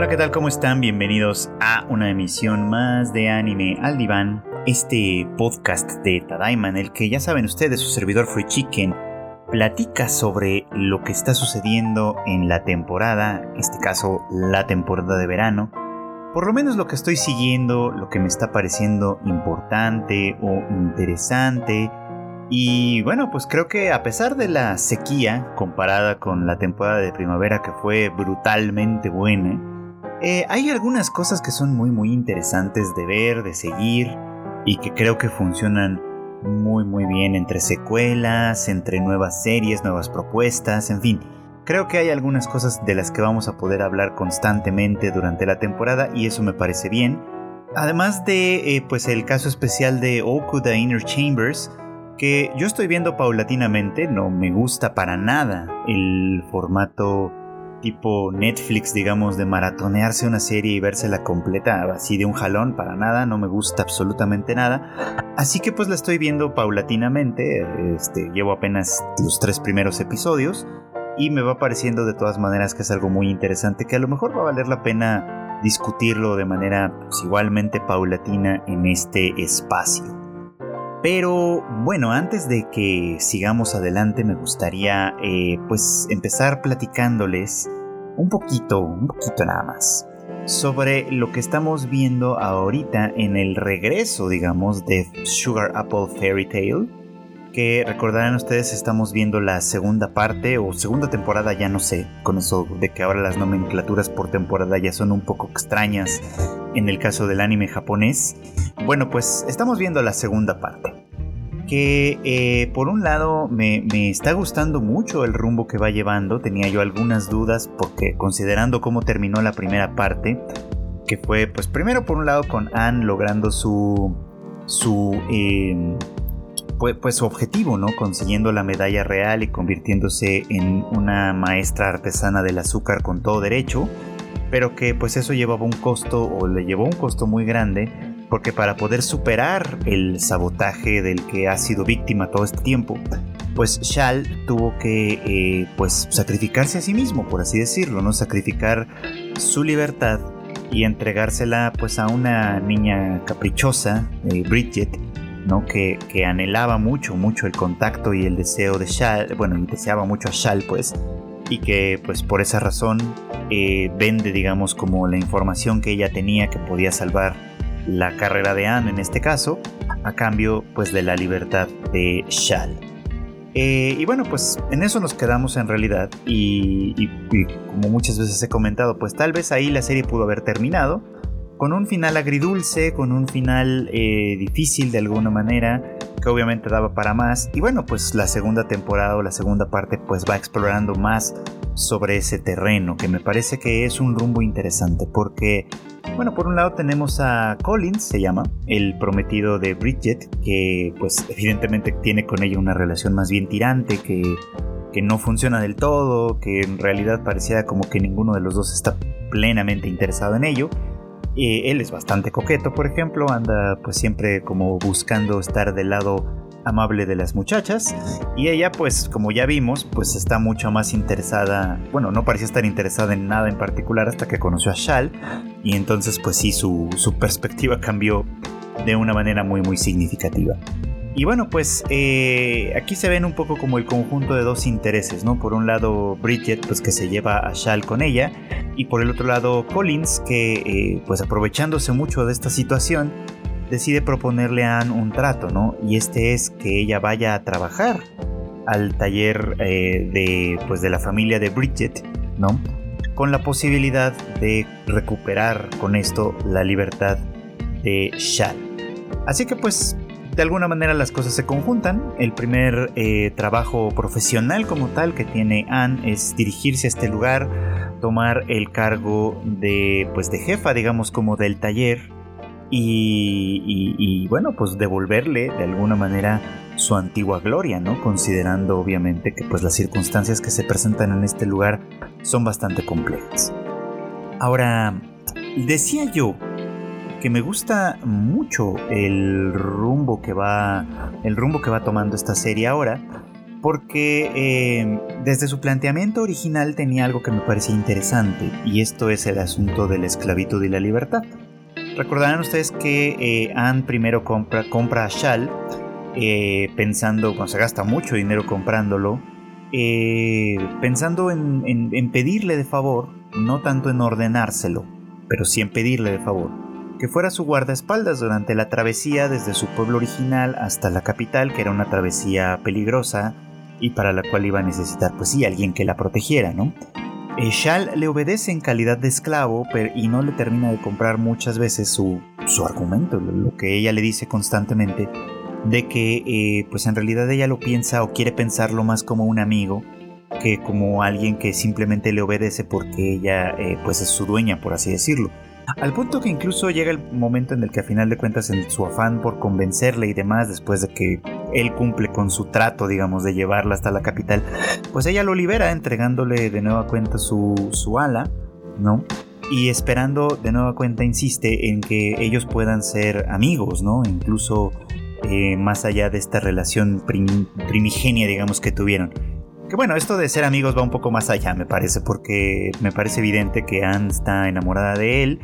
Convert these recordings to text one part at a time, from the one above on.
Hola, ¿qué tal? ¿Cómo están? Bienvenidos a una emisión más de Anime al Diván, este podcast de Tadaima en el que ya saben ustedes, su servidor Free Chicken platica sobre lo que está sucediendo en la temporada, en este caso la temporada de verano, por lo menos lo que estoy siguiendo, lo que me está pareciendo importante o interesante. Y bueno, pues creo que a pesar de la sequía comparada con la temporada de primavera que fue brutalmente buena, eh, hay algunas cosas que son muy muy interesantes de ver, de seguir y que creo que funcionan muy muy bien entre secuelas, entre nuevas series, nuevas propuestas, en fin. Creo que hay algunas cosas de las que vamos a poder hablar constantemente durante la temporada y eso me parece bien. Además de eh, pues el caso especial de Okuda Inner Chambers, que yo estoy viendo paulatinamente, no me gusta para nada el formato tipo Netflix, digamos, de maratonearse una serie y vérsela completa así de un jalón, para nada, no me gusta absolutamente nada. Así que pues la estoy viendo paulatinamente, este, llevo apenas los tres primeros episodios y me va pareciendo de todas maneras que es algo muy interesante que a lo mejor va a valer la pena discutirlo de manera pues, igualmente paulatina en este espacio. Pero bueno, antes de que sigamos adelante me gustaría eh, pues empezar platicándoles un poquito, un poquito nada más, sobre lo que estamos viendo ahorita en el regreso, digamos, de Sugar Apple Fairy Tale. Que recordarán ustedes, estamos viendo la segunda parte o segunda temporada, ya no sé, con eso de que ahora las nomenclaturas por temporada ya son un poco extrañas en el caso del anime japonés. Bueno, pues estamos viendo la segunda parte. Que eh, por un lado me, está gustando mucho el rumbo que va llevando. Tenía yo algunas dudas porque considerando cómo terminó la primera parte, que fue pues primero por un lado con Anne logrando su su em, pues, pues, su objetivo, ¿no? Consiguiendo la medalla real y convirtiéndose en una maestra artesana del azúcar con todo derecho pero que pues eso llevaba un costo o le llevó un costo muy grande porque para poder superar el sabotaje del que ha sido víctima todo este tiempo, pues Shal tuvo que eh, pues sacrificarse a sí mismo, por así decirlo, no sacrificar su libertad y entregársela pues a una niña caprichosa, eh, Bridget, ¿no? Que, que, anhelaba mucho, mucho el contacto y el deseo de Shal, bueno, deseaba mucho a Shal pues, y que pues por esa razón eh, vende digamos como la información que ella tenía que podía salvar la carrera de Anne en este caso a cambio pues de la libertad de Shal. Eh, y bueno, pues en eso nos quedamos en realidad y, como muchas veces he comentado, pues tal vez ahí la serie pudo haber terminado con un final agridulce, con un final eh, difícil de alguna manera, que obviamente daba para más. Y bueno, pues la segunda temporada o la segunda parte pues va explorando más sobre ese terreno, que me parece que es un rumbo interesante porque, bueno, por un lado tenemos a Collins, se llama, el prometido de Bridget, que pues evidentemente tiene con ella una relación más bien tirante, que, que no funciona del todo, que en realidad parecía como que ninguno de los dos está plenamente interesado en ello. Él es bastante coqueto, por ejemplo, anda pues siempre como buscando estar del lado amable de las muchachas. Y ella pues como ya vimos pues está mucho más interesada bueno no parecía estar interesada en nada en particular hasta que conoció a Shal. Y entonces pues sí su, su perspectiva cambió de una manera muy muy significativa. Y bueno, pues eh, aquí se ven un poco como el conjunto de dos intereses, ¿no? Por un lado Bridget, pues que se lleva a Shal con ella, y por el otro lado Collins, que eh, pues aprovechándose mucho de esta situación, decide proponerle a Anne un trato, ¿no? Y este es que ella vaya a trabajar al taller eh, de, pues, de la familia de Bridget, ¿no? Con la posibilidad de recuperar con esto la libertad de Shal. Así que pues de alguna manera las cosas se conjuntan. El primer eh, trabajo profesional como tal que tiene Anne es dirigirse a este lugar, tomar el cargo de, pues, de jefa, digamos, como del taller. Y, bueno, pues devolverle de alguna manera su antigua gloria, ¿no? Considerando obviamente que pues las circunstancias que se presentan en este lugar son bastante complejas. Ahora, decía yo que me gusta mucho el rumbo que va el rumbo que va tomando esta serie ahora porque eh, desde su planteamiento original tenía algo que me parecía interesante, y esto es el asunto de la esclavitud y la libertad. Recordarán ustedes que eh, Anne primero compra, compra a Shal, eh, pensando, cuando se gasta mucho dinero comprándolo, pensando en, en pedirle de favor, no tanto en ordenárselo, pero sí en pedirle de favor que fuera su guardaespaldas durante la travesía desde su pueblo original hasta la capital, que era una travesía peligrosa y para la cual iba a necesitar, pues sí, alguien que la protegiera, ¿no? Eh, Shal le obedece en calidad de esclavo y no le termina de comprar muchas veces su, su argumento, lo que ella le dice constantemente, de que eh, pues en realidad ella lo piensa o quiere pensarlo más como un amigo que como alguien que simplemente le obedece porque ella eh, pues es su dueña, por así decirlo. Al punto que incluso llega el momento en el que a final de cuentas en su afán por convencerle y demás, después de que él cumple con su trato, digamos, de llevarla hasta la capital, pues ella lo libera entregándole de nueva cuenta su, su ala, ¿no? Y esperando de nueva cuenta, insiste en que ellos puedan ser amigos, ¿no? Incluso eh, más allá de esta relación primigenia, digamos, que tuvieron. Que bueno, esto de ser amigos va un poco más allá, me parece, porque me parece evidente que Anne está enamorada de él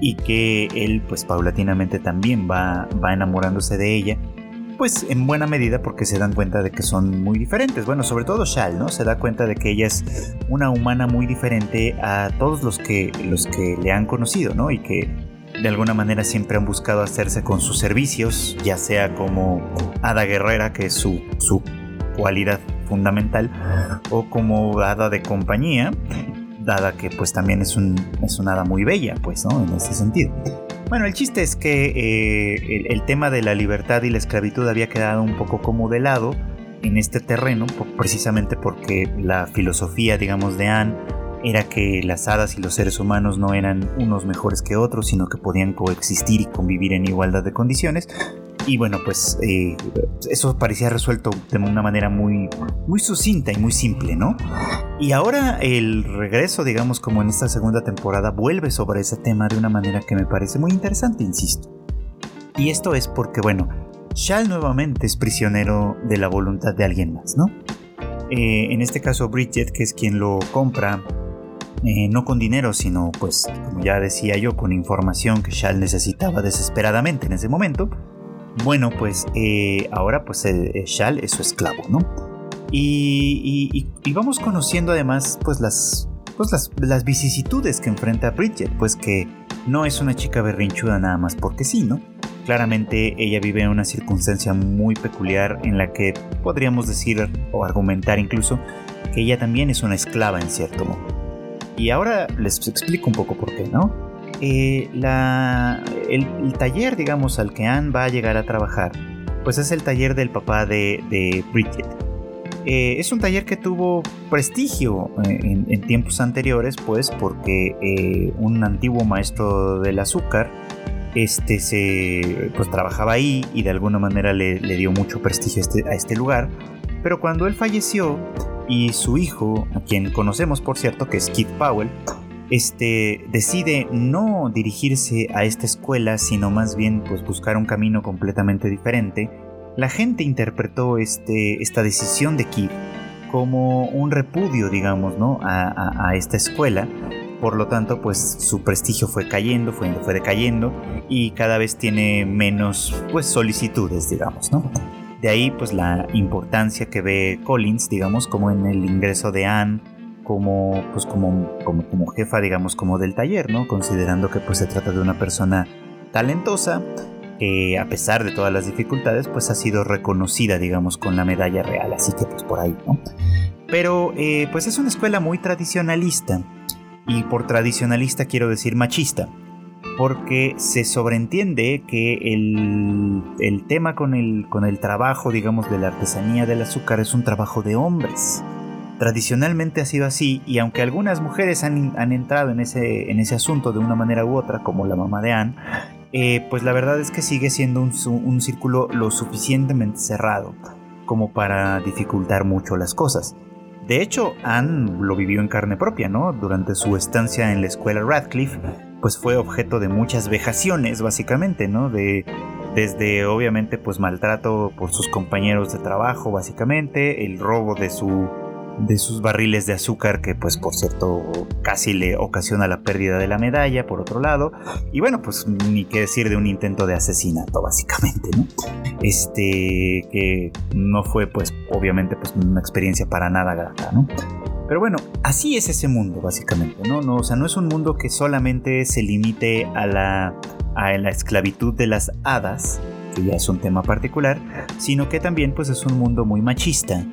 y que él, pues paulatinamente también va, va enamorándose de ella. Pues en buena medida porque se dan cuenta de que son muy diferentes. Bueno, sobre todo Shal, ¿no? Se da cuenta de que ella es una humana muy diferente a todos los que, los que le han conocido, ¿no? Y que de alguna manera siempre han buscado hacerse con sus servicios, ya sea como Hada Guerrera, que es su, su cualidad fundamental o como hada de compañía, dada que pues también es, un, es una hada muy bella, pues, ¿no? En ese sentido. Bueno, el chiste es que eh, el, tema de la libertad y la esclavitud había quedado un poco como de lado en este terreno, precisamente porque la filosofía, digamos, de Anne era que las hadas y los seres humanos no eran unos mejores que otros, sino que podían coexistir y convivir en igualdad de condiciones, y bueno, pues eh, eso parecía resuelto de una manera muy, muy sucinta y muy simple, ¿no? Y ahora el regreso, digamos, como en esta segunda temporada, vuelve sobre ese tema de una manera que me parece muy interesante, insisto. Y esto es porque, bueno, Shal nuevamente es prisionero de la voluntad de alguien más, ¿no? Eh, en este caso Bridget, que es quien lo compra, eh, no con dinero, sino pues, como ya decía yo, con información que Shal necesitaba desesperadamente en ese momento, bueno, pues eh, ahora pues Shal es su esclavo, ¿no? Y, vamos conociendo además pues las, pues las, las, vicisitudes que enfrenta Bridget, pues que no es una chica berrinchuda nada más porque sí, ¿no? Claramente ella vive en una circunstancia muy peculiar en la que podríamos decir o argumentar incluso que ella también es una esclava en cierto modo. Y ahora les explico un poco por qué, ¿no? Eh, el, taller, digamos, al que Anne va a llegar a trabajar, pues es el taller del papá de, Bridget. Eh, es un taller que tuvo prestigio eh, en, tiempos anteriores, pues porque un antiguo maestro del azúcar este se pues trabajaba ahí y de alguna manera le, dio mucho prestigio este, a este lugar. Pero cuando él falleció y su hijo, a quien conocemos por cierto, que es Keith Powell, este, decide no dirigirse a esta escuela, sino más bien pues, buscar un camino completamente diferente, la gente interpretó este, esta decisión de Kid como un repudio, digamos, ¿no? a, esta escuela. Por lo tanto, pues su prestigio fue cayendo, fue, fue decayendo y cada vez tiene menos pues, solicitudes, digamos, ¿no? De ahí pues la importancia que ve Collins, digamos, como en el ingreso de Anne como, pues como, como, como jefa, digamos, como del taller, ¿no? Considerando que pues se trata de una persona talentosa, que a pesar de todas las dificultades, pues ha sido reconocida, digamos, con la medalla real, así que pues por ahí, ¿no? Pero eh, pues es una escuela muy tradicionalista, y por tradicionalista quiero decir machista, porque se sobreentiende que el, el tema con el, con el trabajo, digamos, de la artesanía del azúcar es un trabajo de hombres. Tradicionalmente ha sido así y aunque algunas mujeres han, entrado en ese, en ese asunto de una manera u otra, como la mamá de Anne, eh, pues la verdad es que sigue siendo un, un círculo lo suficientemente cerrado como para dificultar mucho las cosas. De hecho, Anne lo vivió en carne propia, ¿no? Durante su estancia en la escuela Radcliffe, pues fue objeto de muchas vejaciones, básicamente, ¿no? De desde obviamente pues maltrato por sus compañeros de trabajo básicamente, el robo de su de sus barriles de azúcar que pues por cierto casi le ocasiona la pérdida de la medalla por otro lado y bueno pues ni qué decir de un intento de asesinato básicamente ¿no? este que no fue pues obviamente pues una experiencia para nada grata ¿no? pero bueno así es ese mundo básicamente no no o sea no es un mundo que solamente se limite a la a la esclavitud de las hadas que ya es un tema particular sino que también pues es un mundo muy machista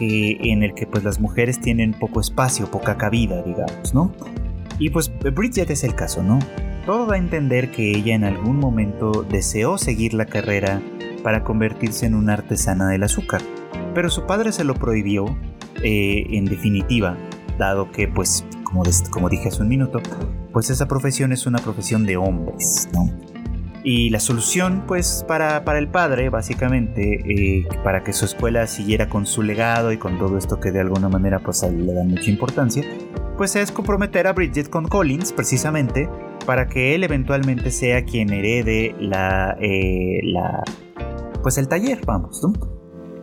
en el que pues las mujeres tienen poco espacio, poca cabida, digamos, ¿no? Y pues Bridget es el caso, ¿no? Todo da a entender que ella en algún momento deseó seguir la carrera para convertirse en una artesana del azúcar, pero su padre se lo prohibió eh, en definitiva, dado que pues como, como dije hace un minuto, pues esa profesión es una profesión de hombres, ¿no? Y la solución, pues, para, para el padre, básicamente, eh, para que su escuela siguiera con su legado y con todo esto que de alguna manera, pues, le da mucha importancia, pues es comprometer a Bridget con Collins, precisamente, para que él eventualmente sea quien herede la, eh, la pues, el taller, vamos, ¿no?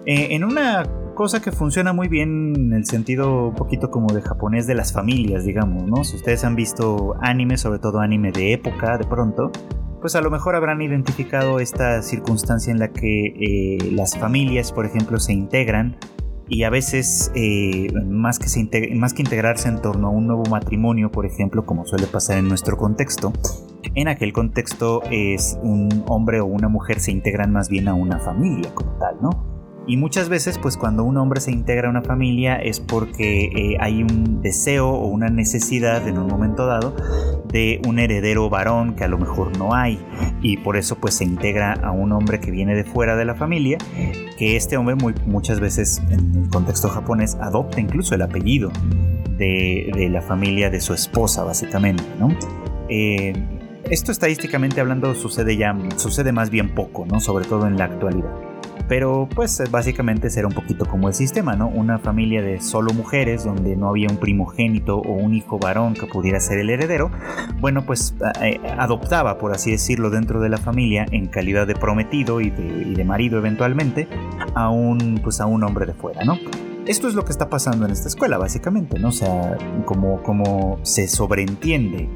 Eh, en una cosa que funciona muy bien en el sentido un poquito como de japonés de las familias, digamos, ¿no? Si ustedes han visto anime, sobre todo anime de época, de pronto, pues a lo mejor habrán identificado esta circunstancia en la que eh, las familias, por ejemplo, se integran y a veces eh, más, que más que integrarse en torno a un nuevo matrimonio, por ejemplo, como suele pasar en nuestro contexto, en aquel contexto es un hombre o una mujer se integran más bien a una familia como tal, ¿no? Y muchas veces, pues cuando un hombre se integra a una familia es porque eh, hay un deseo o una necesidad en un momento dado de un heredero varón que a lo mejor no hay. Y por eso pues se integra a un hombre que viene de fuera de la familia, que este hombre muchas veces en el contexto japonés adopta incluso el apellido de, la familia de su esposa, básicamente. Eh, esto estadísticamente hablando sucede ya, sucede más bien poco, ¿no? Sobre todo en la actualidad. Pero pues básicamente será un poquito como el sistema, ¿no? Una familia de solo mujeres donde no había un primogénito o un hijo varón que pudiera ser el heredero, bueno pues eh, adoptaba, por así decirlo, dentro de la familia en calidad de prometido y de, marido eventualmente a un, pues, a un hombre de fuera, ¿no? Esto es lo que está pasando en esta escuela, básicamente, ¿no? O sea, como, como se sobreentiende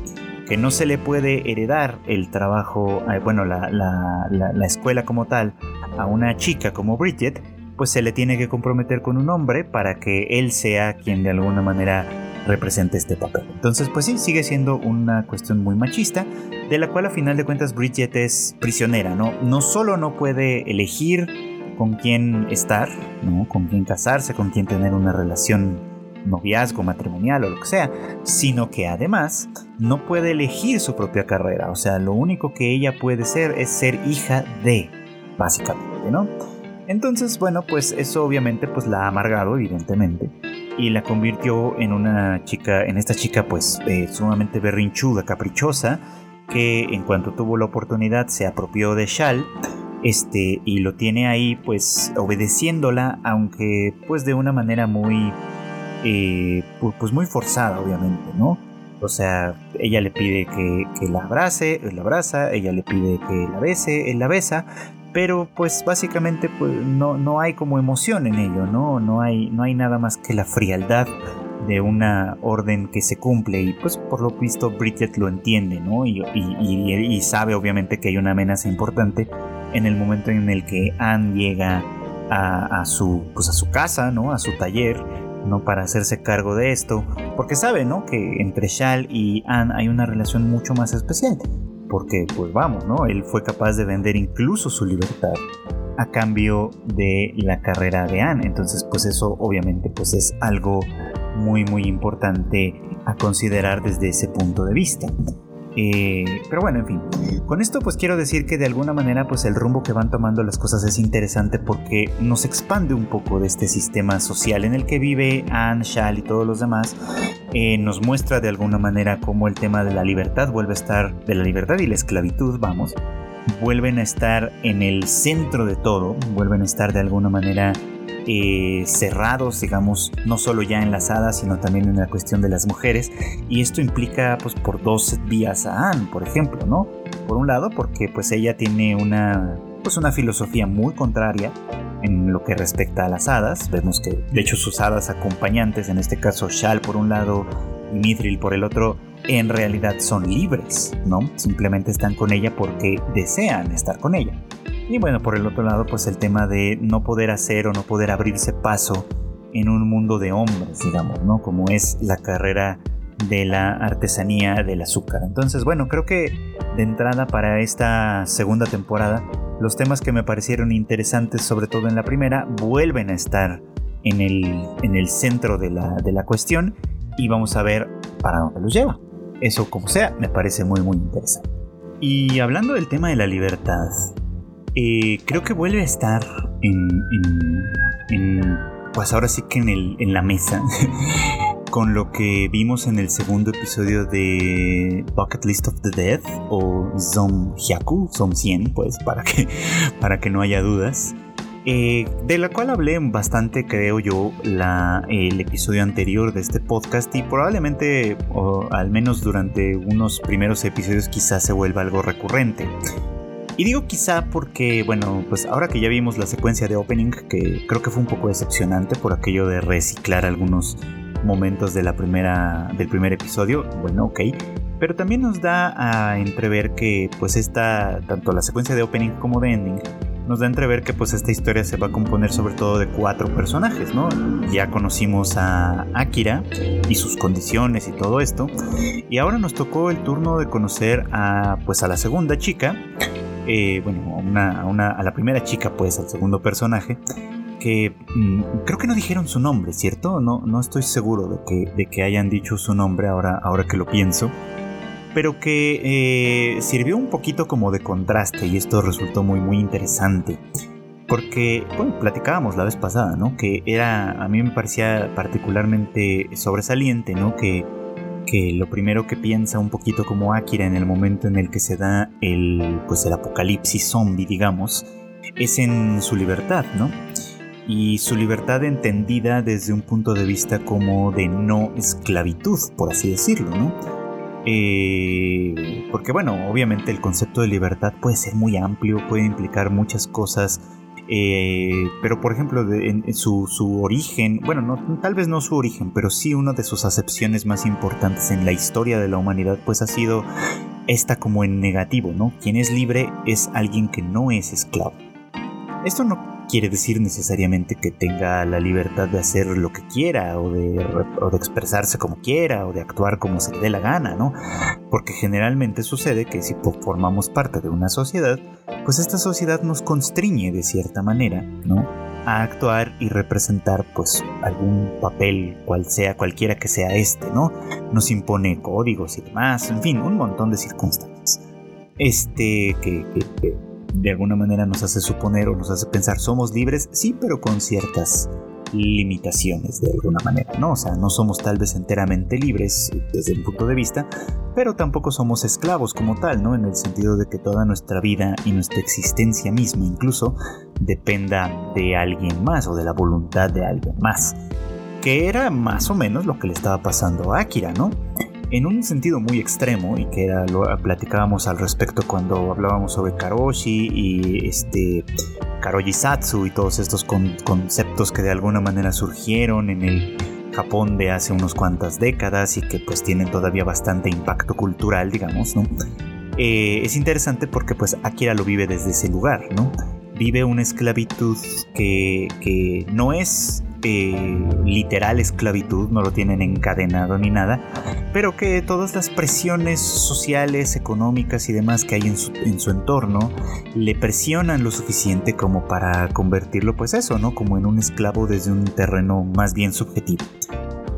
que no se le puede heredar el trabajo, eh, bueno, la, la, escuela como tal a una chica como Bridget, pues se le tiene que comprometer con un hombre para que él sea quien de alguna manera represente este papel. Entonces, pues sí, sigue siendo una cuestión muy machista, de la cual a final de cuentas Bridget es prisionera, ¿no? No solo no puede elegir con quién estar, ¿no? Con quién casarse, con quién tener una relación noviazgo matrimonial o lo que sea, sino que además no puede elegir su propia carrera, o sea, lo único que ella puede ser es ser hija de, básicamente, ¿no? Entonces, bueno, pues eso obviamente pues la ha amargado, evidentemente, y la convirtió en una chica, en esta chica pues eh, sumamente berrinchuda, caprichosa, que en cuanto tuvo la oportunidad se apropió de Shal, este, y lo tiene ahí pues obedeciéndola, aunque pues de una manera muy eh, pues muy forzada, obviamente, ¿no? O sea, ella le pide que, la abrace, él la abraza, ella le pide que la bese, él la besa, pero pues básicamente pues, no, no hay como emoción en ello, ¿no? No hay, no hay nada más que la frialdad de una orden que se cumple y pues por lo visto Bridget lo entiende, ¿no? Y, y, sabe obviamente que hay una amenaza importante en el momento en el que Anne llega a, a, su, pues a su casa, ¿no? A su taller ¿no? Para hacerse cargo de esto, porque sabe, ¿no? Que entre Shal y Anne hay una relación mucho más especial, porque, pues vamos, ¿no? Él fue capaz de vender incluso su libertad a cambio de la carrera de Anne, entonces, pues eso obviamente, pues es algo muy, muy importante a considerar desde ese punto de vista. Eh, pero bueno, en fin. Con esto pues quiero decir que de alguna manera pues el rumbo que van tomando las cosas es interesante porque nos expande un poco de este sistema social en el que vive Anne, Shal y todos los demás. Eh, nos muestra de alguna manera cómo el tema de la libertad vuelve a estar, de la libertad y la esclavitud, vamos, vuelven a estar en el centro de todo, vuelven a estar de alguna manera eh, cerrados, digamos, no solo ya en las hadas, sino también en la cuestión de las mujeres. Y esto implica, pues, por dos vías a Anne, por ejemplo, ¿no? por un lado, porque pues ella tiene una, pues una filosofía muy contraria en lo que respecta a las hadas. Vemos que, de hecho, sus hadas acompañantes, en este caso Shal por un lado y Mithril por el otro, en realidad son libres, ¿no? Simplemente están con ella porque desean estar con ella. Y bueno, por el otro lado, pues el tema de no poder hacer o no poder abrirse paso en un mundo de hombres, digamos, ¿no? Como es la carrera de la artesanía del azúcar. Entonces, bueno, creo que de entrada para esta segunda temporada, los temas que me parecieron interesantes, sobre todo en la primera, vuelven a estar en el, en el centro de la, de la cuestión y vamos a ver para dónde los lleva. Eso como sea, me parece muy muy interesante. Y hablando del tema de la libertad, eh, creo que vuelve a estar en, en, pues ahora sí que en, el, en la mesa con lo que vimos en el segundo episodio de Bucket List of the Dead o Zom Hyaku, Zom 100, pues para que, para que no haya dudas. Eh, de la cual hablé bastante, creo yo, la, el episodio anterior de este podcast y probablemente, o al menos durante unos primeros episodios, quizás se vuelva algo recurrente. Y digo quizá porque, bueno, pues ahora que ya vimos la secuencia de opening, que creo que fue un poco decepcionante por aquello de reciclar algunos momentos de la primera, del primer episodio, bueno, ok, pero también nos da a entrever que pues esta, tanto la secuencia de opening como de ending, nos da a entrever que pues esta historia se va a componer sobre todo de cuatro personajes, ¿no? Ya conocimos a Akira y sus condiciones y todo esto, y ahora nos tocó el turno de conocer a pues a la segunda chica, eh, bueno, una, una, a la primera chica pues, al segundo personaje, que mm, creo que no dijeron su nombre, ¿cierto? No, no estoy seguro de que, de que hayan dicho su nombre ahora, ahora que lo pienso. Pero que eh, sirvió un poquito como de contraste y esto resultó muy muy interesante. Porque, bueno, platicábamos la vez pasada, ¿no? Que era, a mí me parecía particularmente sobresaliente, ¿no? Que, que lo primero que piensa un poquito como Akira en el momento en el que se da el, pues el apocalipsis zombie, digamos, es en su libertad, ¿no? y su libertad entendida desde un punto de vista como de no esclavitud, por así decirlo, ¿no? Eh, porque bueno, obviamente el concepto de libertad puede ser muy amplio, puede implicar muchas cosas, eh, pero por ejemplo en, su, origen, bueno, no, tal vez no su origen, pero sí una de sus acepciones más importantes en la historia de la humanidad, pues ha sido esta como en negativo, ¿no? Quien es libre es alguien que no es esclavo. Esto no quiere decir necesariamente que tenga la libertad de hacer lo que quiera o de, expresarse como quiera o de actuar como se le dé la gana, ¿no? Porque generalmente sucede que si formamos parte de una sociedad, pues esta sociedad nos constriñe de cierta manera, ¿no? A actuar y representar pues algún papel, cual sea, cualquiera que sea este, ¿no? Nos impone códigos y demás, en fin, un montón de circunstancias. Este que, que de alguna manera nos hace suponer o nos hace pensar somos libres, sí, pero con ciertas limitaciones de alguna manera, ¿no? O sea, no somos tal vez enteramente libres desde un punto de vista, pero tampoco somos esclavos como tal, ¿no? En el sentido de que toda nuestra vida y nuestra existencia misma incluso dependa de alguien más o de la voluntad de alguien más, que era más o menos lo que le estaba pasando a Akira, ¿no? En un sentido muy extremo y que era, platicábamos al respecto cuando hablábamos sobre Karoshi y este Karoji Satsu y todos estos conceptos que de alguna manera surgieron en el Japón de hace unos cuantas décadas y que pues tienen todavía bastante impacto cultural, digamos, ¿no? Eh, es interesante porque pues Akira lo vive desde ese lugar, ¿no? Vive una esclavitud que, que no es eh, literal esclavitud, no lo tienen encadenado ni nada, pero que todas las presiones sociales, económicas y demás que hay en su, en su entorno le presionan lo suficiente como para convertirlo, pues eso, ¿no? Como en un esclavo desde un terreno más bien subjetivo.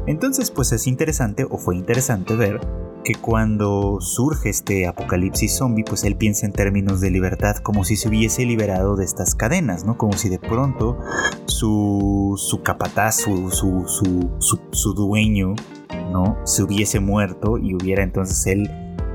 Entonces, pues es interesante, o fue interesante ver que cuando surge este apocalipsis zombie, pues él piensa en términos de libertad como si se hubiese liberado de estas cadenas, ¿no? Como si de pronto su, su capataz, su, su, dueño, ¿no? Se hubiese muerto y hubiera entonces él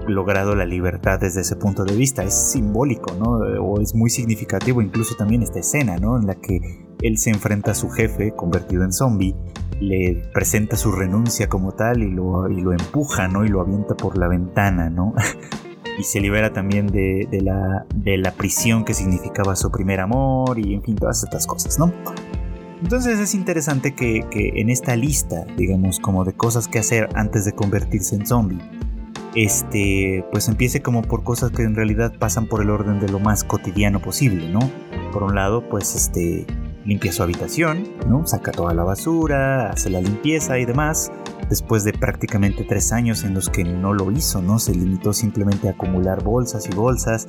logrado la libertad desde ese punto de vista. Es simbólico, ¿no? O es muy significativo incluso también esta escena, ¿no? En la que él se enfrenta a su jefe convertido en zombie le presenta su renuncia como tal y lo, y lo empuja, ¿no? Y lo avienta por la ventana, ¿no? y se libera también de, la, de la prisión que significaba su primer amor y en fin, todas estas cosas, ¿no? Entonces es interesante que, en esta lista, digamos, como de cosas que hacer antes de convertirse en zombie, este, pues empiece como por cosas que en realidad pasan por el orden de lo más cotidiano posible, ¿no? Por un lado, pues este, limpia su habitación, ¿no? Saca toda la basura, hace la limpieza y demás. Después de prácticamente tres años en los que no lo hizo, ¿no? Se limitó simplemente a acumular bolsas y bolsas,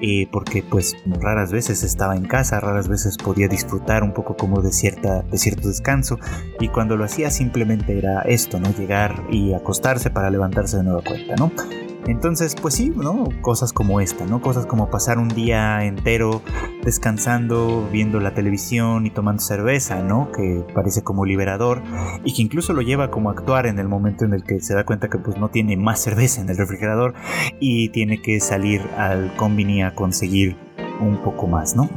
eh, porque pues raras veces estaba en casa, raras veces podía disfrutar un poco como de, cierta, de cierto descanso, y cuando lo hacía simplemente era esto, ¿no? Llegar y acostarse para levantarse de nueva cuenta, ¿no? Entonces, pues sí, ¿no? Cosas como esta, ¿no? Cosas como pasar un día entero descansando, viendo la televisión y tomando cerveza, ¿no? Que parece como liberador y que incluso lo lleva como a actuar en el momento en el que se da cuenta que pues no tiene más cerveza en el refrigerador y tiene que salir al combini a conseguir un poco más, ¿no?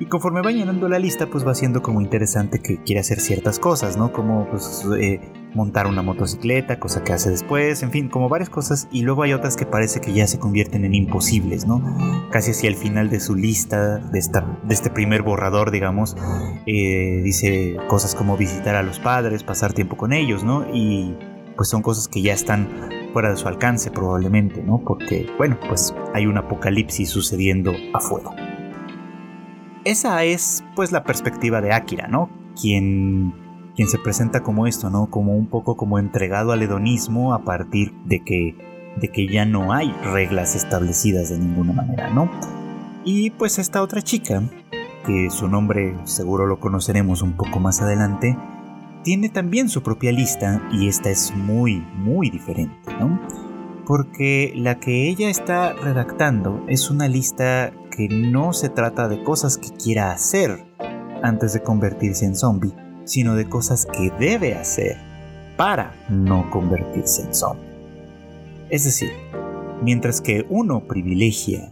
Y conforme va llenando la lista, pues va siendo como interesante que quiere hacer ciertas cosas, ¿no? Como pues, eh, montar una motocicleta, cosa que hace después, en fin, como varias cosas. Y luego hay otras que parece que ya se convierten en imposibles, ¿no? Casi hacia el final de su lista, de, esta, de este primer borrador, digamos, eh, dice cosas como visitar a los padres, pasar tiempo con ellos, ¿no? Y pues son cosas que ya están fuera de su alcance probablemente, ¿no? Porque, bueno, pues hay un apocalipsis sucediendo afuera. Esa es pues la perspectiva de Akira, ¿no? Quien, quien se presenta como esto, ¿no? Como un poco como entregado al hedonismo a partir de que, de que ya no hay reglas establecidas de ninguna manera, ¿no? Y pues esta otra chica, que su nombre seguro lo conoceremos un poco más adelante, tiene también su propia lista y esta es muy, muy diferente, ¿no? Porque la que ella está redactando es una lista que no se trata de cosas que quiera hacer antes de convertirse en zombie, sino de cosas que debe hacer para no convertirse en zombie. Es decir, mientras que uno privilegia,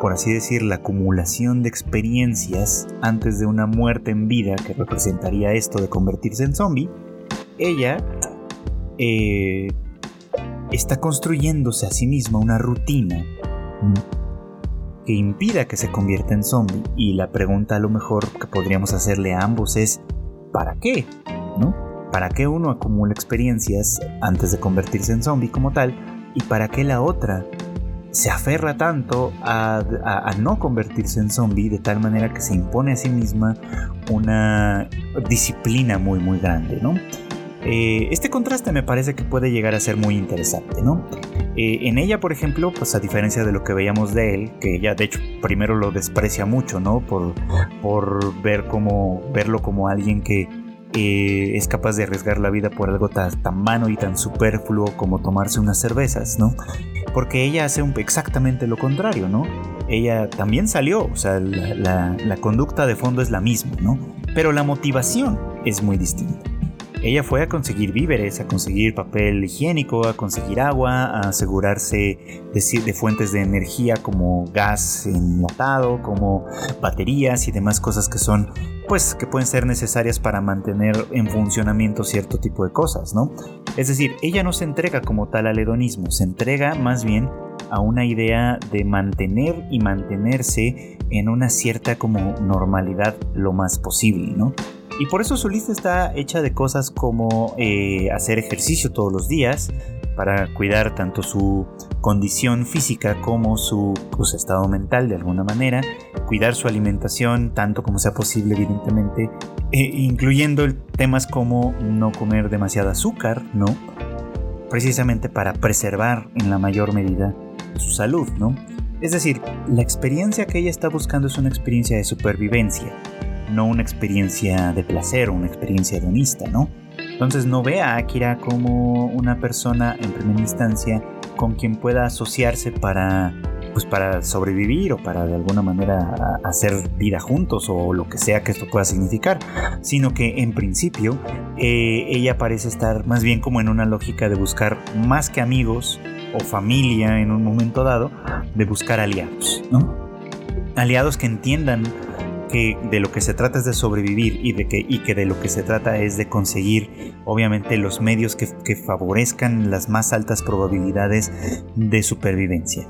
por así decir, la acumulación de experiencias antes de una muerte en vida que representaría esto de convertirse en zombie, ella eh, está construyéndose a sí misma una rutina que impida que se convierta en zombie. Y la pregunta a lo mejor que podríamos hacerle a ambos es, ¿para qué? ¿No? ¿Para qué uno acumula experiencias antes de convertirse en zombie como tal? ¿Y para qué la otra se aferra tanto a, a, no convertirse en zombie de tal manera que se impone a sí misma una disciplina muy muy grande, ¿no? Eh, este contraste me parece que puede llegar a ser muy interesante, ¿no? Eh, en ella, por ejemplo, pues a diferencia de lo que veíamos de él, que ella de hecho primero lo desprecia mucho, ¿no? Por, por ver como, verlo como alguien que eh, es capaz de arriesgar la vida por algo tan, tan vano y tan superfluo como tomarse unas cervezas, ¿no? Porque ella hace un, exactamente lo contrario, ¿no? Ella también salió, o sea, la, la conducta de fondo es la misma, ¿no? Pero la motivación es muy distinta. Ella fue a conseguir víveres, a conseguir papel higiénico, a conseguir agua, a asegurarse de, fuentes de energía como gas enlatado, como baterías y demás cosas que son, pues, que pueden ser necesarias para mantener en funcionamiento cierto tipo de cosas, ¿no? Es decir, ella no se entrega como tal al hedonismo, se entrega más bien a una idea de mantener y mantenerse en una cierta como normalidad lo más posible, ¿no? Y por eso su lista está hecha de cosas como eh, hacer ejercicio todos los días para cuidar tanto su condición física como su pues, estado mental de alguna manera, cuidar su alimentación tanto como sea posible evidentemente, e incluyendo temas como no comer demasiado azúcar, ¿no? Precisamente para preservar en la mayor medida su salud, ¿no? Es decir, la experiencia que ella está buscando es una experiencia de supervivencia, no una experiencia de placer o una experiencia hedonista, ¿no? Entonces no ve a Akira como una persona en primera instancia con quien pueda asociarse para pues para sobrevivir o para de alguna manera hacer vida juntos o lo que sea que esto pueda significar, sino que en principio eh, ella parece estar más bien como en una lógica de buscar más que amigos o familia en un momento dado, de buscar aliados. Aliados que entiendan que de lo que se trata es de sobrevivir y, de que, y que de lo que se trata es de conseguir obviamente los medios que, favorezcan las más altas probabilidades de supervivencia.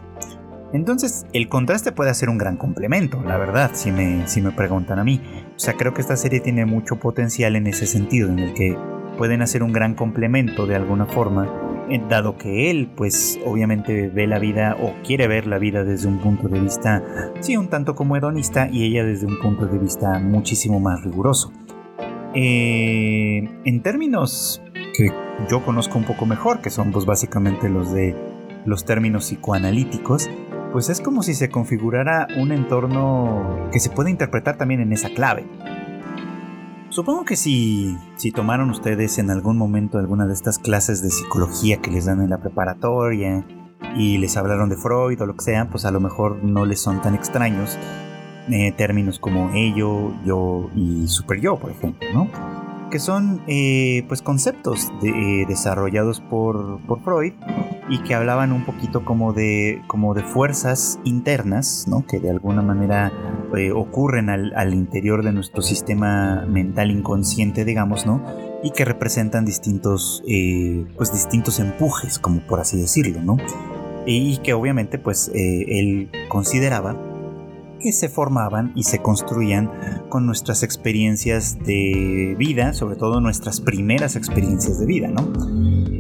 Entonces, el contraste puede ser un gran complemento, la verdad, si me, si me preguntan a mí. O sea, creo que esta serie tiene mucho potencial en ese sentido, en el que pueden hacer un gran complemento de alguna forma, dado que él, pues, obviamente ve la vida o quiere ver la vida desde un punto de vista, sí, un tanto como hedonista, y ella desde un punto de vista muchísimo más riguroso. Eh, en términos que yo conozco un poco mejor, que son pues básicamente los de los términos psicoanalíticos, pues es como si se configurara un entorno que se puede interpretar también en esa clave. Supongo que si, si tomaron ustedes en algún momento alguna de estas clases de psicología que les dan en la preparatoria y les hablaron de Freud o lo que sea, pues a lo mejor no les son tan extraños eh, términos como ello, yo y super yo, por ejemplo, ¿no? Que son eh, pues conceptos eh, desarrollados por, por, Freud y que hablaban un poquito como de, como de fuerzas internas, ¿no? que de alguna manera eh, ocurren al, al, interior de nuestro sistema mental inconsciente, digamos, ¿no? y que representan distintos, pues distintos empujes, como por así decirlo, ¿no? y que obviamente pues él consideraba que se formaban y se construían con nuestras experiencias de vida, sobre todo nuestras primeras experiencias de vida, ¿no?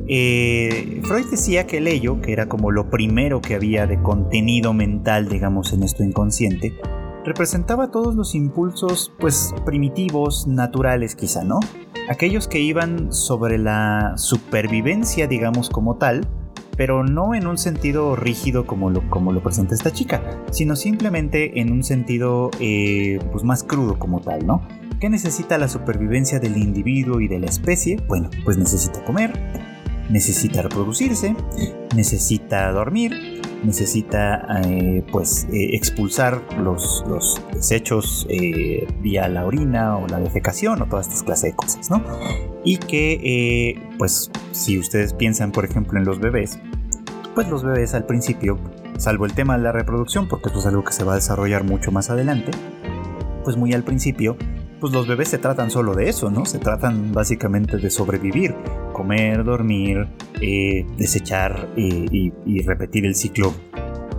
Eh, Freud decía que el ello, que era como lo primero que había de contenido mental, digamos, en esto inconsciente, representaba todos los impulsos, pues, primitivos, naturales quizá, ¿no? Aquellos que iban sobre la supervivencia, digamos, como tal, pero no en un sentido rígido como lo, como lo presenta esta chica, sino simplemente en un sentido eh, pues más crudo como tal, ¿no? ¿Qué necesita la supervivencia del individuo y de la especie? Bueno, pues necesita comer, necesita reproducirse, necesita dormir, necesita eh, pues eh, expulsar los, los desechos vía la orina o la defecación o todas estas clases de cosas, ¿no? Y que pues si ustedes piensan por ejemplo en los bebés, pues los bebés al principio, salvo el tema de la reproducción, porque esto es algo que se va a desarrollar mucho más adelante, pues muy al principio, pues los bebés se tratan solo de eso, ¿no? Se tratan básicamente de sobrevivir, comer, dormir, eh, desechar eh, y, repetir el ciclo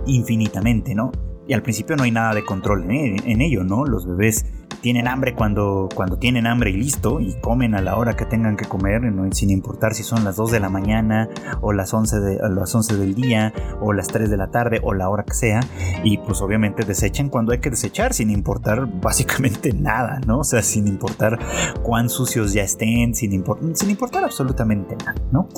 infinitamente, ¿no? Y al principio no hay nada de control en ello, ¿no? Los bebés tienen hambre cuando, cuando tienen hambre y listo, y comen a la hora que tengan que comer, sin importar si son las 2 de la mañana, o las 11, de, las 11 del día, o las 3 de la tarde, o la hora que sea, y pues obviamente desechan cuando hay que desechar, sin importar básicamente nada, ¿no? O sea, sin importar cuán sucios ya estén, sin, sin importar absolutamente nada, ¿no?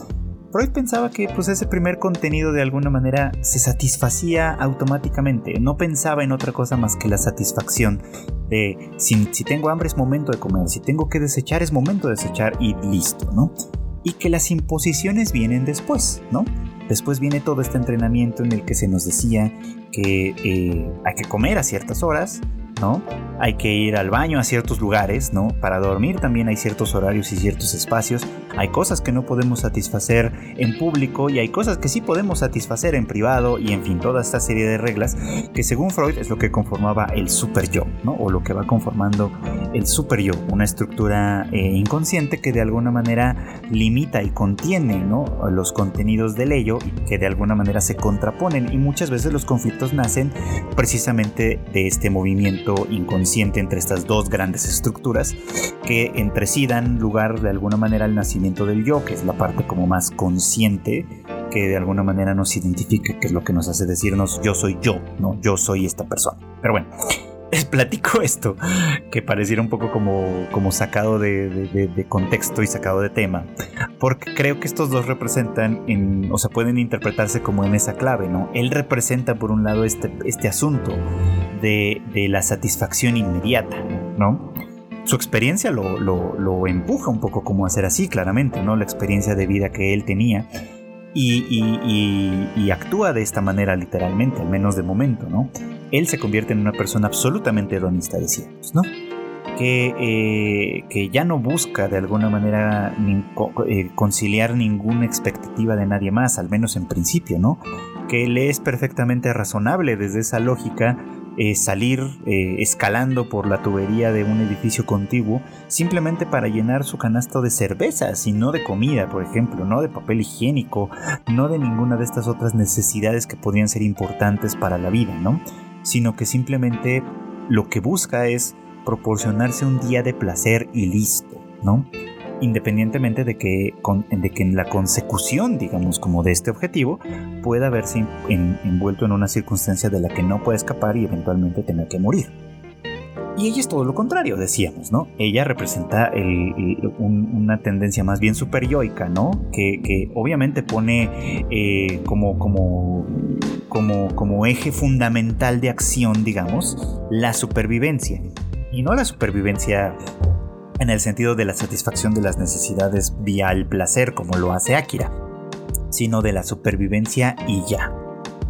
Freud pensaba que pues ese primer contenido de alguna manera se satisfacía automáticamente, no pensaba en otra cosa más que la satisfacción de si, tengo hambre es momento de comer, si tengo que desechar es momento de desechar y listo, ¿no? Y que las imposiciones vienen después, ¿no? Después viene todo este entrenamiento en el que se nos decía que eh, hay que comer a ciertas horas, ¿no? Hay que ir al baño a ciertos lugares, ¿no? Para dormir también hay ciertos horarios y ciertos espacios. Hay cosas que no podemos satisfacer en público y hay cosas que sí podemos satisfacer en privado y en fin, toda esta serie de reglas que según Freud es lo que conformaba el super yo, ¿no? O lo que va conformando el super yo, una estructura eh, inconsciente que de alguna manera limita y contiene, ¿no? Los contenidos del ello y que de alguna manera se contraponen y muchas veces los conflictos nacen precisamente de este movimiento inconsciente entre estas dos grandes estructuras que entre sí dan lugar de alguna manera al nacimiento del yo, que es la parte como más consciente que de alguna manera nos identifica, que es lo que nos hace decirnos yo soy yo, no yo soy esta persona. Pero bueno, les platico esto, que pareciera un poco como, como sacado de, contexto y sacado de tema, porque creo que estos dos representan, en, o sea, pueden interpretarse como en esa clave, ¿no? Él representa por un lado este, este asunto de, la satisfacción inmediata, ¿no? Su experiencia lo, lo, empuja un poco como a ser así, claramente, ¿no? La experiencia de vida que él tenía. Y, actúa de esta manera literalmente, al menos de momento, ¿no? Él se convierte en una persona absolutamente hedonista, decíamos, ¿no? Que, eh, que, ya no busca de alguna manera eh, conciliar ninguna expectativa de nadie más, al menos en principio, ¿no? Que le es perfectamente razonable desde esa lógica eh, salir escalando por la tubería de un edificio contiguo simplemente para llenar su canasto de cervezas y no de comida, por ejemplo, no de papel higiénico, no de ninguna de estas otras necesidades que podrían ser importantes para la vida, ¿no? Sino que simplemente lo que busca es proporcionarse un día de placer y listo, ¿no? independientemente de que, de que en la consecución, digamos, como de este objetivo, pueda verse envuelto en una circunstancia de la que no puede escapar y eventualmente tener que morir. Y ella es todo lo contrario, decíamos, ¿no? Ella representa una tendencia más bien superyoica, ¿no? Que, obviamente pone eh, como, como, como, como eje fundamental de acción, digamos, la supervivencia. Y no la supervivencia en el sentido de la satisfacción de las necesidades vía el placer, como lo hace Akira, sino de la supervivencia y ya,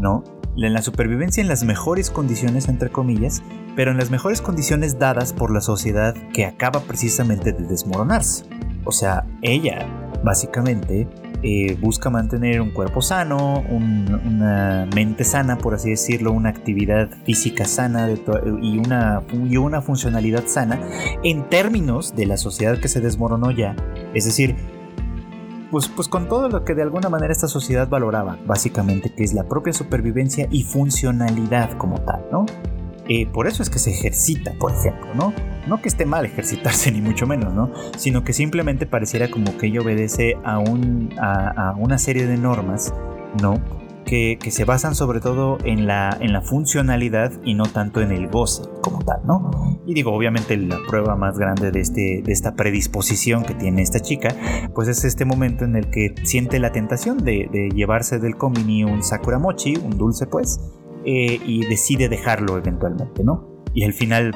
¿no? En la supervivencia en las mejores condiciones, entre comillas, pero en las mejores condiciones dadas por la sociedad que acaba precisamente de desmoronarse. O sea, ella, básicamente, eh, busca mantener un cuerpo sano, una mente sana, por así decirlo, una actividad física sana y, una, y una funcionalidad sana en términos de la sociedad que se desmoronó ya. Es decir, pues, pues con todo lo que de alguna manera esta sociedad valoraba, básicamente, que es la propia supervivencia y funcionalidad como tal, ¿no? Eh, por eso es que se ejercita, por ejemplo, ¿no? No que esté mal ejercitarse, ni mucho menos, ¿no? Sino que simplemente pareciera como que ella obedece a, un, a, una serie de normas, ¿no? Que, que, se basan sobre todo en la, en la funcionalidad y no tanto en el goce como tal, ¿no? Y digo, obviamente la prueba más grande de, este, de esta predisposición que tiene esta chica, pues es este momento en el que siente la tentación de, llevarse del combini un sakura mochi, un dulce pues, eh, y decide dejarlo eventualmente, ¿no? Y al final,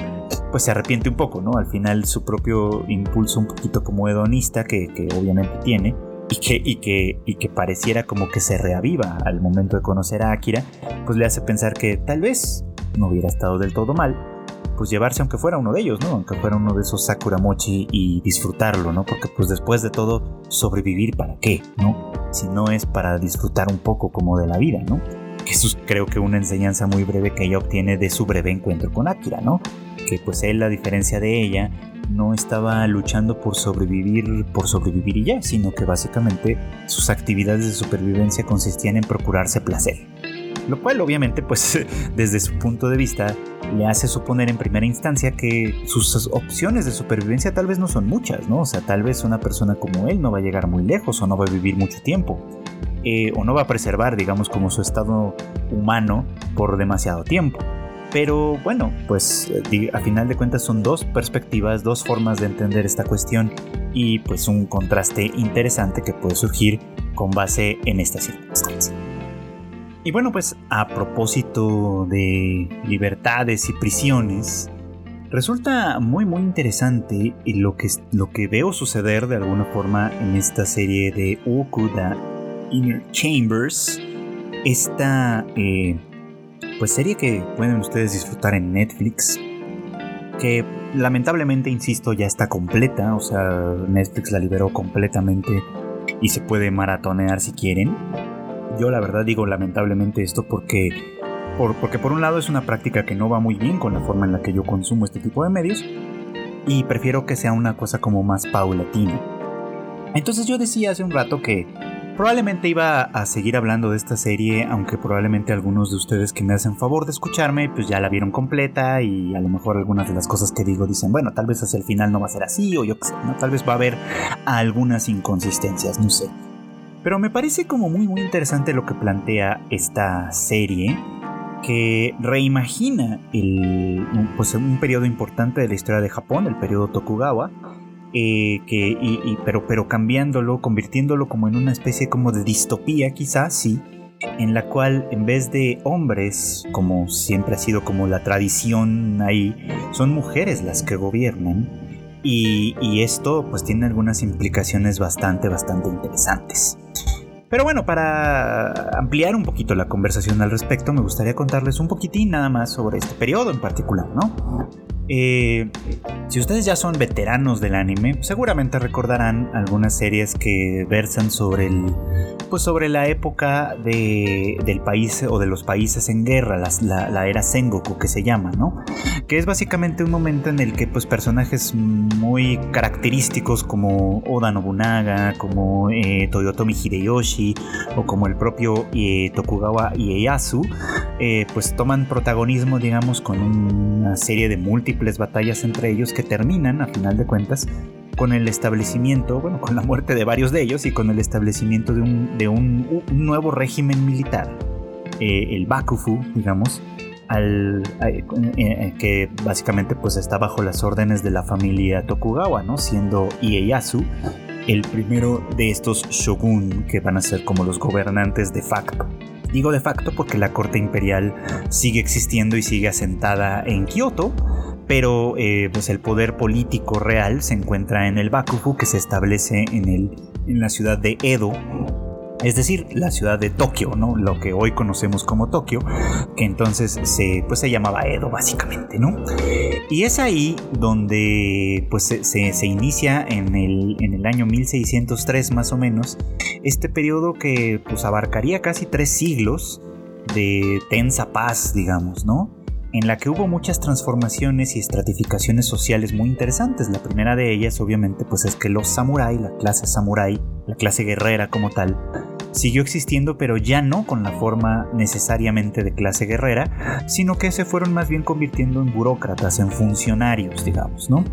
pues se arrepiente un poco, ¿no? Al final su propio impulso un poquito como hedonista que, obviamente tiene y que, y, que, y que pareciera como que se reaviva al momento de conocer a Akira, pues le hace pensar que tal vez no hubiera estado del todo mal, pues llevarse aunque fuera uno de ellos, ¿no? Aunque fuera uno de esos Sakura Mochi y disfrutarlo, ¿no? Porque pues después de todo, sobrevivir para qué, ¿no? Si no es para disfrutar un poco como de la vida, ¿no? Eso es creo que una enseñanza muy breve que ella obtiene de su breve encuentro con Akira, ¿no? Que pues él, a diferencia de ella, no estaba luchando por sobrevivir por sobrevivir y ya, sino que básicamente sus actividades de supervivencia consistían en procurarse placer. Lo cual obviamente pues desde su punto de vista le hace suponer en primera instancia que sus opciones de supervivencia tal vez no son muchas, ¿no? O sea, tal vez una persona como él no va a llegar muy lejos o no va a vivir mucho tiempo. Eh, o no va a preservar, digamos, como su estado humano por demasiado tiempo. Pero bueno, pues eh, a final de cuentas son dos perspectivas, dos formas de entender esta cuestión y pues un contraste interesante que puede surgir con base en esta circunstancia. Y bueno, pues a propósito de libertades y prisiones, resulta muy muy interesante lo que, lo que veo suceder de alguna forma en esta serie de Okuda Inner Chambers, esta eh, pues serie que pueden ustedes disfrutar en Netflix, que lamentablemente, insisto, ya está completa, o sea, Netflix la liberó completamente y se puede maratonear si quieren. Yo la verdad digo lamentablemente esto porque por, porque por un lado es una práctica que no va muy bien con la forma en la que yo consumo este tipo de medios y prefiero que sea una cosa como más paulatina. Entonces yo decía hace un rato que Probablemente iba a seguir hablando de esta serie, aunque probablemente algunos de ustedes que me hacen favor de escucharme, pues ya la vieron completa y a lo mejor algunas de las cosas que digo dicen, bueno, tal vez hacia el final no va a ser así o yo qué sé, ¿no? Tal vez va a haber algunas inconsistencias, no sé. Pero me parece como muy muy interesante lo que plantea esta serie, que reimagina el, pues, un periodo importante de la historia de Japón, el periodo Tokugawa, eh, que, pero, pero cambiándolo, convirtiéndolo como en una especie como de distopía quizás, sí, en la cual en vez de hombres, como siempre ha sido como la tradición ahí, son mujeres las que gobiernan. Y, esto pues tiene algunas implicaciones bastante, bastante interesantes. Pero bueno, para ampliar un poquito la conversación al respecto, me gustaría contarles un poquitín nada más sobre este periodo en particular, ¿no? Eh, si ustedes ya son veteranos del anime, seguramente recordarán algunas series que versan sobre el, pues sobre la época de, del país o de los países en guerra, la, era Sengoku que se llama, ¿no? Que es básicamente un momento en el que pues personajes muy característicos como Oda Nobunaga, como eh, Toyotomi Hideyoshi o como el propio eh, Tokugawa Ieyasu, pues toman protagonismo, digamos, con una serie de múltiples batallas entre ellos que terminan, a final de cuentas, con el establecimiento, bueno, con la muerte de varios de ellos y con el establecimiento de un, de un, nuevo régimen militar, eh, el Bakufu, digamos, al, eh, eh, que básicamente pues está bajo las órdenes de la familia Tokugawa, ¿no? Siendo Ieyasu el primero de estos shogun que van a ser como los gobernantes de facto. Digo de facto porque la corte imperial sigue existiendo y sigue asentada en Kioto, pero eh, pues el poder político real se encuentra en el Bakufu que se establece en, el, en la ciudad de Edo, es decir, la ciudad de Tokio, ¿no? Lo que hoy conocemos como Tokio, que entonces se, pues, se llamaba Edo básicamente, ¿no? Y es ahí donde pues se, inicia en el, en el, año 1603 más o menos, este periodo que pues abarcaría casi tres siglos de tensa paz, digamos, ¿no? En la que hubo muchas transformaciones y estratificaciones sociales muy interesantes. La primera de ellas, obviamente, pues es que los samuráis, la clase samurái, la clase guerrera como tal, siguió existiendo, pero ya no con la forma necesariamente de clase guerrera, sino que se fueron más bien convirtiendo en burócratas, en funcionarios, digamos, ¿no?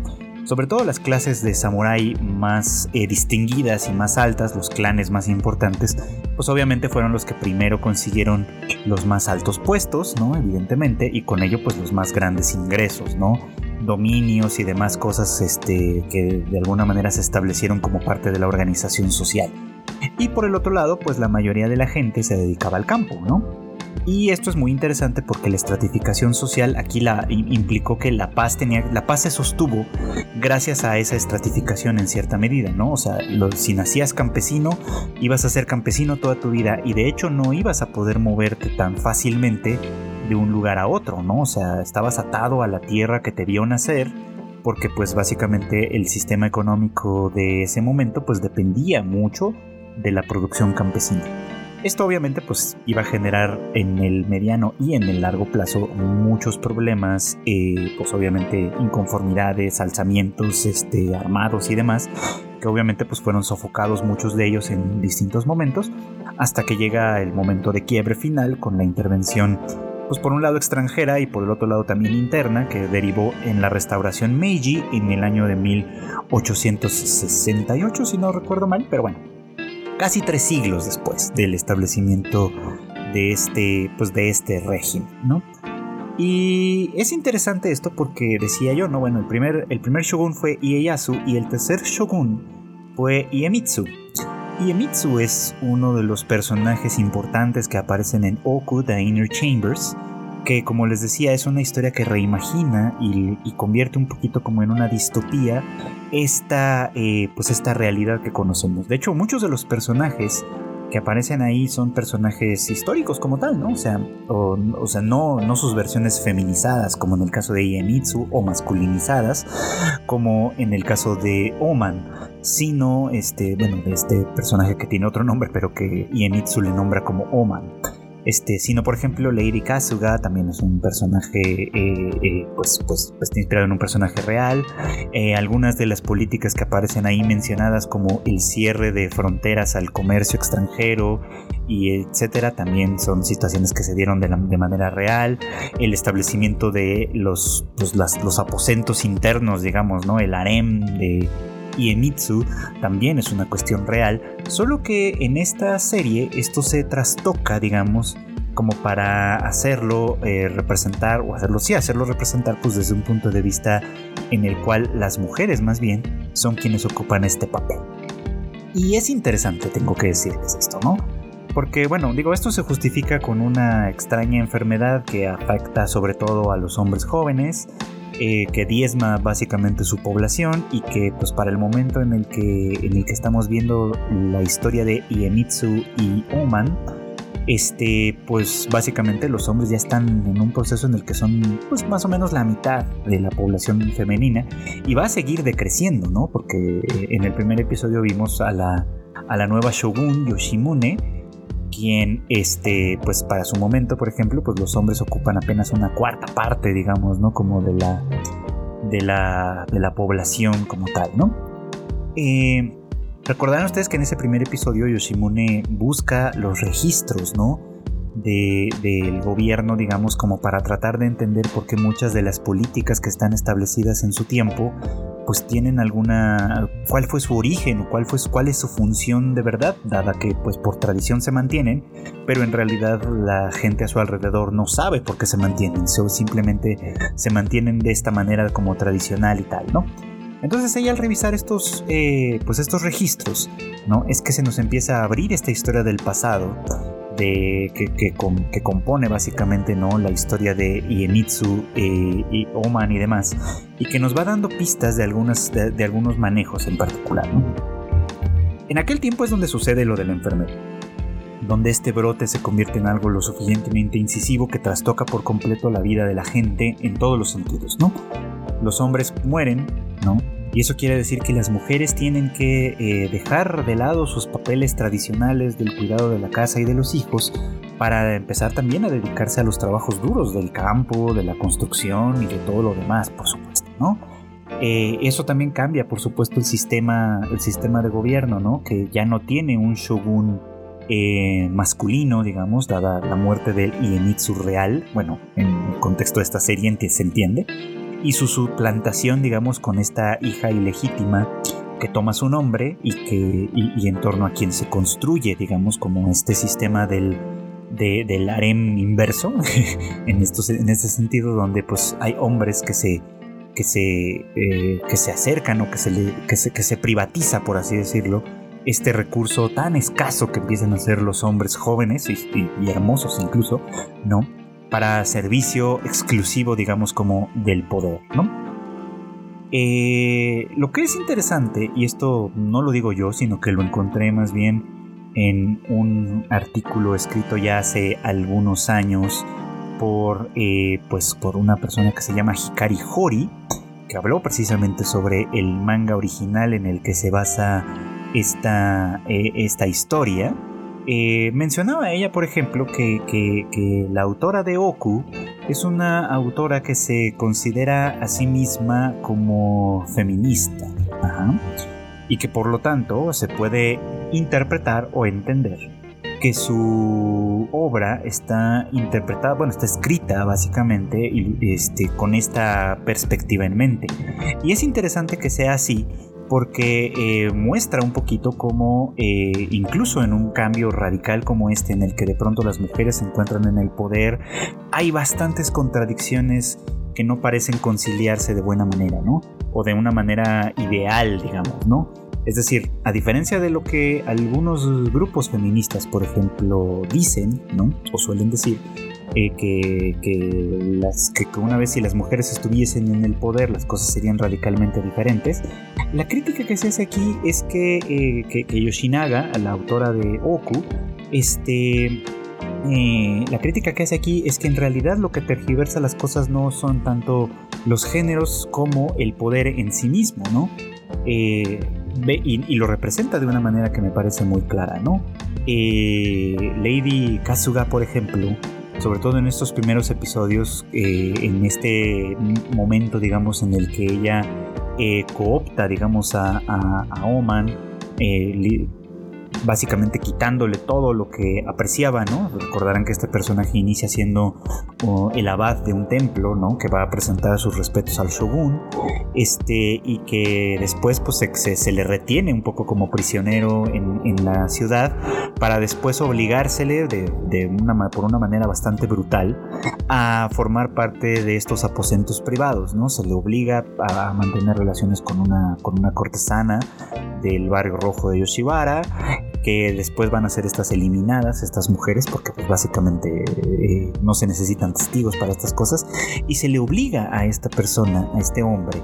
Sobre todo las clases de samurái más eh, distinguidas y más altas, los clanes más importantes, pues obviamente fueron los que primero consiguieron los más altos puestos, ¿no? Evidentemente, y con ello pues los más grandes ingresos, ¿no? Dominios y demás cosas este, que de alguna manera se establecieron como parte de la organización social. Y por el otro lado, pues la mayoría de la gente se dedicaba al campo, ¿no? Y esto es muy interesante porque la estratificación social aquí la implicó que la paz tenía, la paz se sostuvo gracias a esa estratificación en cierta medida, ¿no? O sea, si nacías campesino, ibas a ser campesino toda tu vida y de hecho no ibas a poder moverte tan fácilmente de un lugar a otro, ¿no? O sea, estabas atado a la tierra que te vio nacer porque pues básicamente el sistema económico de ese momento pues dependía mucho de la producción campesina. Esto obviamente pues iba a generar en el mediano y en el largo plazo muchos problemas, eh, pues obviamente inconformidades, alzamientos este, armados y demás, que obviamente pues fueron sofocados muchos de ellos en distintos momentos, hasta que llega el momento de quiebre final con la intervención pues por un lado extranjera y por el otro lado también interna, que derivó en la restauración Meiji en el año de 1868, si no recuerdo mal, pero bueno, casi tres siglos después del establecimiento de este, pues de este régimen, ¿no? Y es interesante esto porque decía yo, ¿no? Bueno, el primer, el primer shogun fue Ieyasu y el tercer shogun fue Iemitsu. Iemitsu es uno de los personajes importantes que aparecen en Oku The Inner Chambers, que como les decía es una historia que reimagina y, convierte un poquito como en una distopía esta, eh, pues esta realidad que conocemos. De hecho, muchos de los personajes que aparecen ahí son personajes históricos como tal, ¿no? O sea, o, sea no, no sus versiones feminizadas como en el caso de Iemitsu o masculinizadas como en el caso de Oman, sino este, bueno, de este personaje que tiene otro nombre pero que Iemitsu le nombra como Oman. Este, sino por ejemplo Lady Kasuga también es un personaje eh, eh, pues, pues, pues, inspirado en un personaje real. Eh, algunas de las políticas que aparecen ahí mencionadas como el cierre de fronteras al comercio extranjero y etcétera también son situaciones que se dieron de, manera real. El establecimiento de los, pues, los aposentos internos digamos no el harem de y Emitsu también es una cuestión real, solo que en esta serie esto se trastoca, digamos, como para hacerlo eh, representar, o hacerlo, sí, hacerlo representar pues desde un punto de vista en el cual las mujeres más bien son quienes ocupan este papel. Y es interesante, tengo que decirles esto, ¿no? Porque bueno, digo, esto se justifica con una extraña enfermedad que afecta sobre todo a los hombres jóvenes, eh, que diezma básicamente su población y que pues para el momento en el que, en el que estamos viendo la historia de Iemitsu y Oman, este, pues básicamente los hombres ya están en un proceso en el que son pues más o menos la mitad de la población femenina y va a seguir decreciendo, ¿no? Porque eh, en el primer episodio vimos a la, a la nueva shogun Yoshimune, quien, este, pues para su momento, por ejemplo, pues los hombres ocupan apenas una cuarta parte, digamos, ¿no? Como de la, de la, de la población como tal, ¿no? Eh, Recordarán ustedes que en ese primer episodio Yoshimune busca los registros, ¿no? del gobierno, digamos, como para tratar de entender por qué muchas de las políticas que están establecidas en su tiempo, pues tienen alguna, cuál fue su origen o cuál, fue, cuál es su función de verdad, dada que pues por tradición se mantienen, pero en realidad la gente a su alrededor no sabe por qué se mantienen, simplemente se mantienen de esta manera como tradicional y tal, ¿no? Entonces ella al revisar estos, eh, pues estos registros, ¿no? Es que se nos empieza a abrir esta historia del pasado, que, que, compone básicamente ¿no? la historia de Iemitsu, eh, y Oman y demás, y que nos va dando pistas de, algunas, de, algunos manejos en particular. En aquel tiempo es donde sucede lo de la enfermedad, donde este brote se convierte en algo lo suficientemente incisivo que trastoca por completo la vida de la gente en todos los sentidos, ¿no? Los hombres mueren, ¿no? Y eso quiere decir que las mujeres tienen que eh, dejar de lado sus papeles tradicionales del cuidado de la casa y de los hijos para empezar también a dedicarse a los trabajos duros del campo, de la construcción y de todo lo demás, por supuesto, ¿no? Eh, eso también cambia, por supuesto, el sistema, el sistema de gobierno, ¿no? Que ya no tiene un shogun eh, masculino, digamos, dada la muerte del Iemitsu real, bueno, en el contexto de esta serie se entiende, y su suplantación, digamos, con esta hija ilegítima que toma su nombre y, que, y, en torno a quien se construye, digamos, como este sistema del, del harem inverso, en, estos, en este sentido, donde pues hay hombres que se, que se, eh, que se acercan o que se, que, se, que se privatiza, por así decirlo, este recurso tan escaso que empiezan a ser los hombres jóvenes y hermosos incluso, ¿no? Para servicio exclusivo, digamos, como del poder. Eh, lo que es interesante, y esto no lo digo yo, sino que lo encontré más bien en un artículo escrito ya hace algunos años por, eh, pues, por una persona que se llama Hikari Hori, que habló precisamente sobre el manga original en el que se basa esta, eh, esta historia eh, mencionaba ella, por ejemplo, que, la autora de Oku es una autora que se considera a sí misma como feminista. Y que por lo tanto se puede interpretar o entender que su obra está interpretada, bueno, está escrita básicamente este, con esta perspectiva en mente. Y es interesante que sea así porque eh, muestra un poquito cómo eh, incluso en un cambio radical como este en el que de pronto las mujeres se encuentran en el poder, hay bastantes contradicciones que no parecen conciliarse de buena manera, ¿no? O de una manera ideal, digamos, ¿no? Es decir, a diferencia de lo que algunos grupos feministas, por ejemplo, dicen, ¿no? O suelen decir, eh, que, las, que una vez si las mujeres estuviesen en el poder las cosas serían radicalmente diferentes. La crítica que se hace aquí es que, eh, que, Yoshinaga, la autora de Oku, este, eh, la crítica que hace aquí es que en realidad lo que tergiversa las cosas no son tanto los géneros como el poder en sí mismo, ¿no? y, y, lo representa de una manera que me parece muy clara, ¿no? Lady Kasuga, por ejemplo, sobre todo en estos primeros episodios, eh, en este momento, digamos, en el que ella eh, coopta, digamos, a, a Oman, eh, básicamente quitándole todo lo que apreciaba, ¿no? Recordarán que este personaje inicia siendo el abad de un templo, ¿no? Que va a presentar sus respetos al shogun, este, y que después pues se, le retiene un poco como prisionero en, en la ciudad para después obligársele de, de, una, por una manera bastante brutal a formar parte de estos aposentos privados, ¿no? Se le obliga a mantener relaciones con una, con una cortesana del barrio rojo de Yoshibara que después van a ser estas eliminadas, estas mujeres, porque pues básicamente eh, no se necesitan testigos para estas cosas, y se le obliga a esta persona, a este hombre,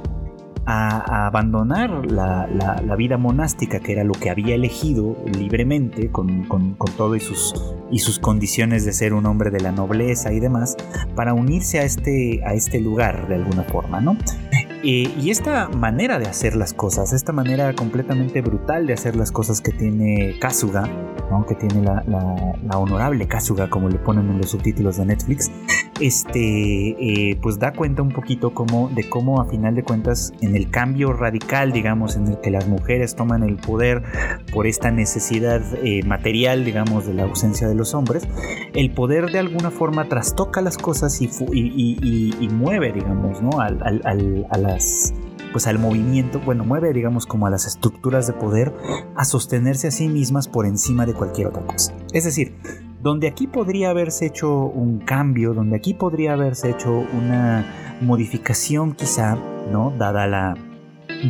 a, abandonar la, vida monástica, que era lo que había elegido libremente, con, todo y sus, y sus condiciones de ser un hombre de la nobleza y demás, para unirse a este, a este lugar de alguna forma, ¿no? Eh, y esta manera de hacer las cosas, esta manera completamente brutal de hacer las cosas que tiene Kasuga, ¿no? que tiene la, la, honorable Kasuga, como le ponen en los subtítulos de Netflix, este, eh, pues da cuenta un poquito como, de cómo a final de cuentas en el cambio radical, digamos, en el que las mujeres toman el poder por esta necesidad eh, material, digamos, de la ausencia de los hombres, el poder de alguna forma trastoca las cosas y, y, mueve, digamos, ¿no? Al, a pues al movimiento, bueno, mueve digamos como a las estructuras de poder a sostenerse a sí mismas por encima de cualquier otra cosa. Es decir, donde aquí podría haberse hecho un cambio, donde aquí podría haberse hecho una modificación quizá, ¿no? Dada la,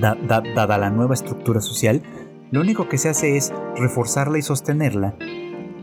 dada la nueva estructura social, lo único que se hace es reforzarla y sostenerla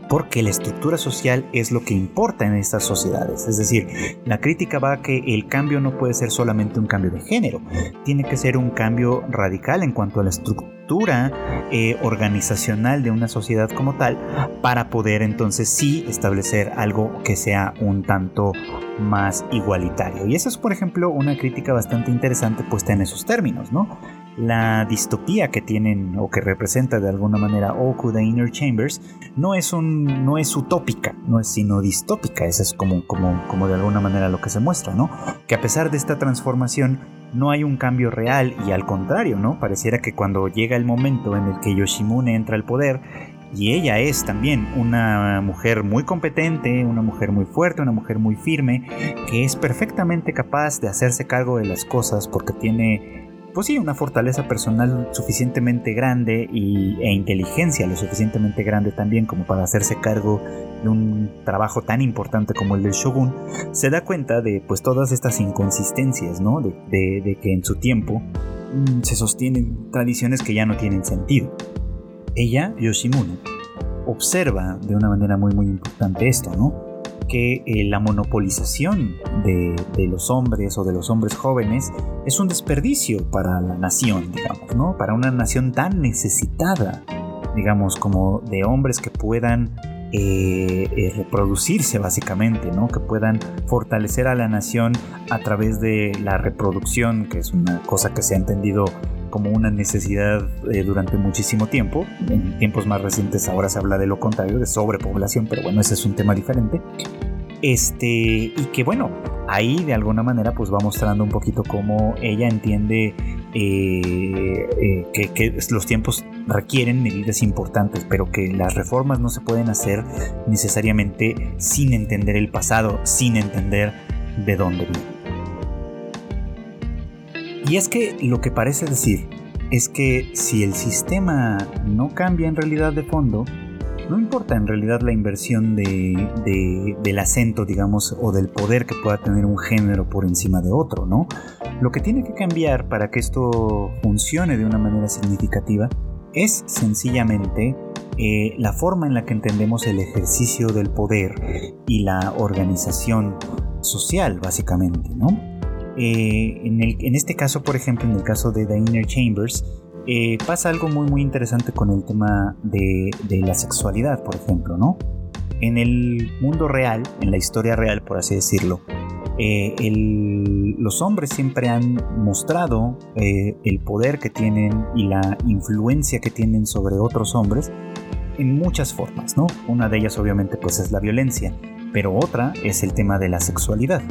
porque la estructura social es lo que importa en estas sociedades. Es decir, la crítica va a que el cambio no puede ser solamente un cambio de género, tiene que ser un cambio radical en cuanto a la estructura eh, organizacional de una sociedad como tal para poder entonces sí establecer algo que sea un tanto más igualitario. Y eso es, por ejemplo, una crítica bastante interesante puesta en esos términos, ¿no? La distopía que tienen o que representa de alguna manera Oku the Inner Chambers no es un no es utópica, no es sino distópica, eso es como, como, como de alguna manera lo que se muestra, ¿no? Que a pesar de esta transformación no hay un cambio real y al contrario, ¿no? Pareciera que cuando llega el momento en el que Yoshimune entra al poder y ella es también una mujer muy competente, una mujer muy fuerte, una mujer muy firme, que es perfectamente capaz de hacerse cargo de las cosas porque tiene pues sí, una fortaleza personal suficientemente grande y, e inteligencia lo suficientemente grande también como para hacerse cargo de un trabajo tan importante como el del shogun, se da cuenta de pues todas estas inconsistencias, ¿no? De, que en su tiempo mm, se sostienen tradiciones que ya no tienen sentido. Ella, Yoshimune, observa de una manera muy muy importante esto, ¿no? Que eh, la monopolización de, los hombres o de los hombres jóvenes es un desperdicio para la nación, digamos, ¿no? Para una nación tan necesitada, digamos, como de hombres que puedan eh, eh, reproducirse básicamente, ¿no? Que puedan fortalecer a la nación a través de la reproducción, que es una cosa que se ha entendido como una necesidad eh, durante muchísimo tiempo. En tiempos más recientes ahora se habla de lo contrario, de sobrepoblación, pero bueno, ese es un tema diferente. Este, y que bueno, ahí de alguna manera pues va mostrando un poquito cómo ella entiende eh, eh, que, que, los tiempos requieren medidas importantes, pero que las reformas no se pueden hacer necesariamente sin entender el pasado, sin entender de dónde viene. Y es que lo que parece decir es que si el sistema no cambia en realidad de fondo, no importa en realidad la inversión de, del acento, digamos, o del poder que pueda tener un género por encima de otro, ¿no? Lo que tiene que cambiar para que esto funcione de una manera significativa es sencillamente eh, la forma en la que entendemos el ejercicio del poder y la organización social, básicamente, ¿no? Eh, en, este caso, por ejemplo, en el caso de The Inner Chambers, eh, pasa algo muy muy interesante con el tema de, la sexualidad, por ejemplo, ¿no? En el mundo real, en la historia real, por así decirlo, eh, los hombres siempre han mostrado el poder que tienen y la influencia que tienen sobre otros hombres en muchas formas, ¿no? Una de ellas obviamente pues es la violencia pero otra es el tema de la sexualidad.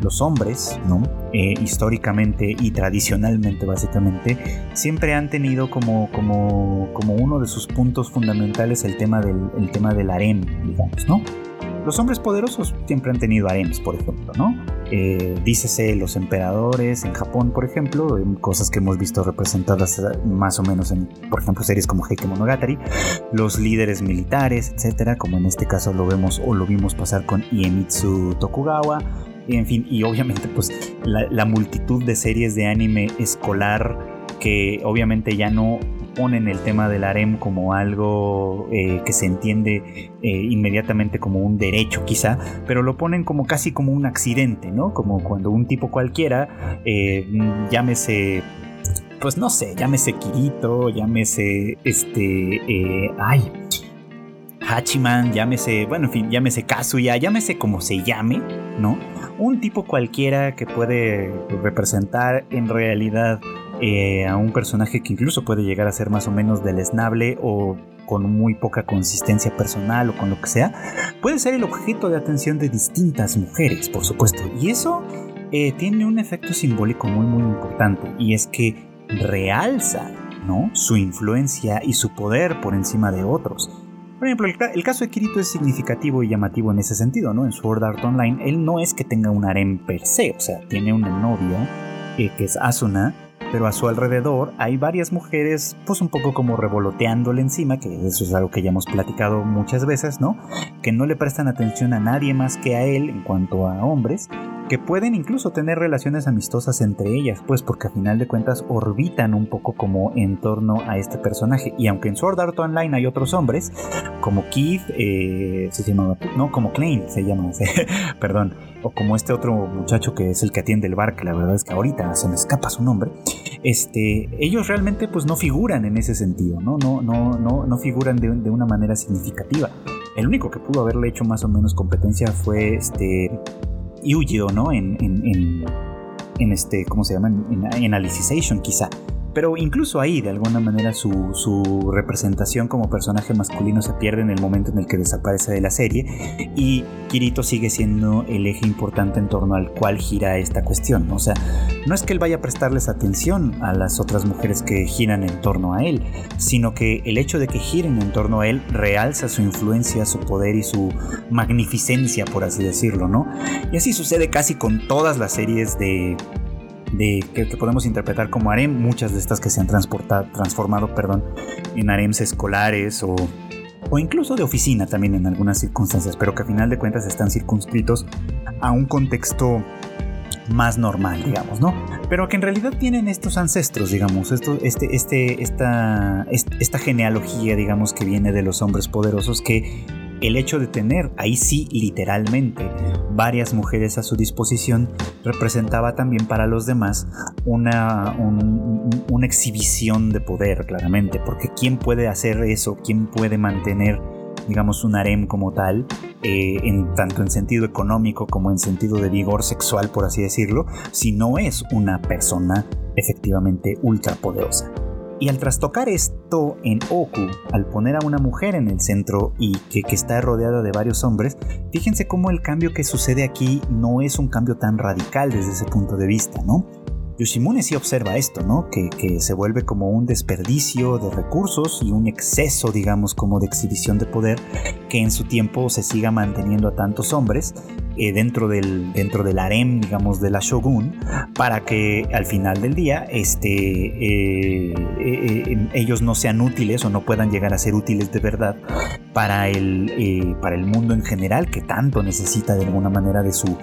Los hombres, ¿no? Eh, históricamente y tradicionalmente básicamente, siempre han tenido como, como, como uno de sus puntos fundamentales el tema del, el tema del harem, digamos, ¿no? Los hombres poderosos siempre han tenido harems, por ejemplo, ¿no? Eh, dícese los emperadores en Japón, por ejemplo, en cosas que hemos visto representadas eh, más o menos en, por ejemplo, series como Heike Monogatari, los líderes militares, etcétera, como en este caso lo vemos o lo vimos pasar con Iemitsu Tokugawa, en fin, y obviamente pues la multitud de series de anime escolar que obviamente ya no ponen el tema del harem como algo eh, que se entiende eh, inmediatamente como un derecho quizá, pero lo ponen como casi como un accidente, ¿no? Como cuando un tipo cualquiera, eh, llámese pues no sé, llámese Kirito, llámese este, eh, ay, Hachiman, llámese, bueno, en fin, llámese Kazuya, llámese como se llame, ¿no? Un tipo cualquiera que puede representar en realidad eh, a un personaje que incluso puede llegar a ser más o menos deleznable o con muy poca consistencia personal o con lo que sea, puede ser el objeto de atención de distintas mujeres, por supuesto. Y eso eh, tiene un efecto simbólico muy muy importante y es que realza ¿no? su influencia y su poder por encima de otros. Por ejemplo, el, caso de Kirito es significativo y llamativo en ese sentido, ¿no? En Sword Art Online, él no es que tenga un harem per se, o sea, tiene una novia eh, que es Asuna, pero a su alrededor hay varias mujeres pues un poco como revoloteándole encima, que eso es algo que ya hemos platicado muchas veces, ¿no? Que no le prestan atención a nadie más que a él en cuanto a hombres que pueden incluso tener relaciones amistosas entre ellas, pues porque a final de cuentas orbitan un poco como en torno a este personaje. Y aunque en Sword Art Online hay otros hombres, como Keith, eh, se llama, no, como Klein se llama, perdón, o como este otro muchacho que es el que atiende el bar, que la verdad es que ahorita se me escapa su nombre, este, ellos realmente pues no figuran en ese sentido, ¿no? No, no, no, no figuran de, de una manera significativa. El único que pudo haberle hecho más o menos competencia fue este ¿no? En, en, en, este, ¿cómo se llama? En, en Alicization quizá. Pero incluso ahí, de alguna manera, su, su, representación como personaje masculino se pierde en el momento en el que desaparece de la serie. Y Kirito sigue siendo el eje importante en torno al cual gira esta cuestión. O sea, no es que él vaya a prestarles atención a las otras mujeres que giran en torno a él, sino que el hecho de que giren en torno a él realza su influencia, su poder y su magnificencia, por así decirlo, ¿no? Y así sucede casi con todas las series de de, que, podemos interpretar como harem, muchas de estas que se han transformado perdón, en harems escolares o, o incluso de oficina también en algunas circunstancias, pero que a final de cuentas están circunscritos a un contexto más normal, digamos, ¿no? Pero que en realidad tienen estos ancestros, digamos, esto, este, este, esta, esta genealogía, digamos, que viene de los hombres poderosos que el hecho de tener, ahí sí literalmente, varias mujeres a su disposición representaba también para los demás una, una exhibición de poder, claramente, porque ¿quién puede hacer eso? ¿Quién puede mantener digamos, un harem como tal, eh, en, tanto en sentido económico como en sentido de vigor sexual, por así decirlo, si no es una persona efectivamente ultra poderosa. Y al trastocar esto en Oku, al poner a una mujer en el centro y que, está rodeada de varios hombres, fíjense cómo el cambio que sucede aquí no es un cambio tan radical desde ese punto de vista, ¿no? Yoshimune sí observa esto, ¿no? Que, que, se vuelve como un desperdicio de recursos y un exceso, digamos, como de exhibición de poder que en su tiempo se siga manteniendo a tantos hombres eh, dentro, del, dentro del harem, digamos, de la shogun, para que al final del día este, eh, eh, ellos no sean útiles o no puedan llegar a ser útiles de verdad para el, para el mundo en general que tanto necesita de alguna manera de su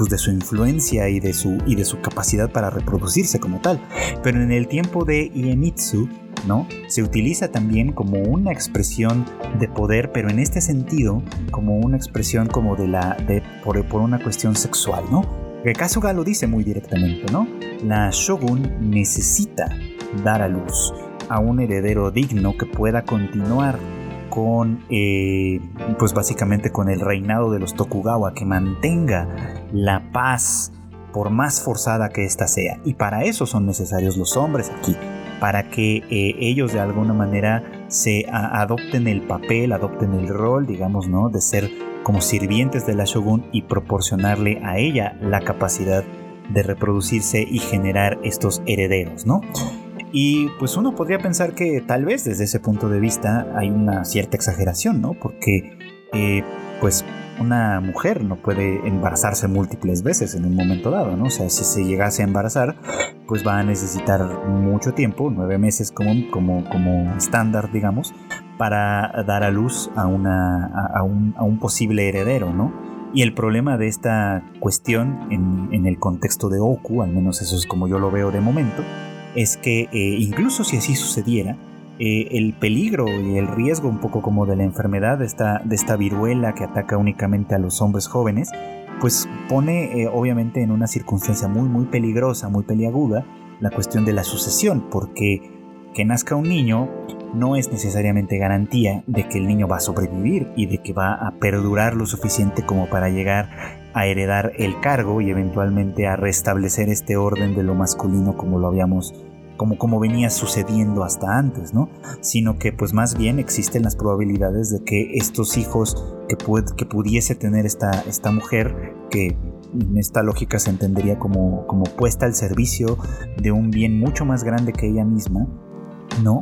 pues, de su influencia y de su, y de su capacidad para reproducirse como tal. Pero en el tiempo de Iemitsu, ¿no? Se utiliza también como una expresión de poder, pero en este sentido, como una expresión como de la, de, por, por una cuestión sexual, ¿no? Kasuga lo dice muy directamente, ¿no? La shogun necesita dar a luz a un heredero digno que pueda continuar con, eh, pues básicamente con el reinado de los Tokugawa, que mantenga la paz por más forzada que ésta sea. Y para eso son necesarios los hombres aquí, para que eh, ellos de alguna manera se adopten el papel, adopten el rol, digamos, ¿no? De ser como sirvientes de la shogun y proporcionarle a ella la capacidad de reproducirse y generar estos herederos, ¿no? Y pues uno podría pensar que tal vez desde ese punto de vista hay una cierta exageración, ¿no? Porque eh, pues una mujer no puede embarazarse múltiples veces en un momento dado, ¿no? O sea, si se llegase a embarazar, pues va a necesitar mucho tiempo, nueve meses como, como, como estándar, digamos, para dar a luz a, una, a, un, a un posible heredero, ¿no? Y el problema de esta cuestión en, en, el contexto de Oku, al menos eso es como yo lo veo de momento, es que eh, incluso si así sucediera, eh, el peligro y el riesgo un poco como de la enfermedad de esta, de esta viruela que ataca únicamente a los hombres jóvenes, pues pone eh, obviamente en una circunstancia muy muy peligrosa, muy peliaguda la cuestión de la sucesión, porque que nazca un niño no es necesariamente garantía de que el niño va a sobrevivir y de que va a perdurar lo suficiente como para llegar a heredar el cargo y eventualmente a restablecer este orden de lo masculino como lo habíamos como, como venía sucediendo hasta antes, ¿no? Sino que pues más bien existen las probabilidades de que estos hijos que, que pudiese tener esta, esta mujer, que en esta lógica se entendería como, como puesta al servicio de un bien mucho más grande que ella misma, ¿no?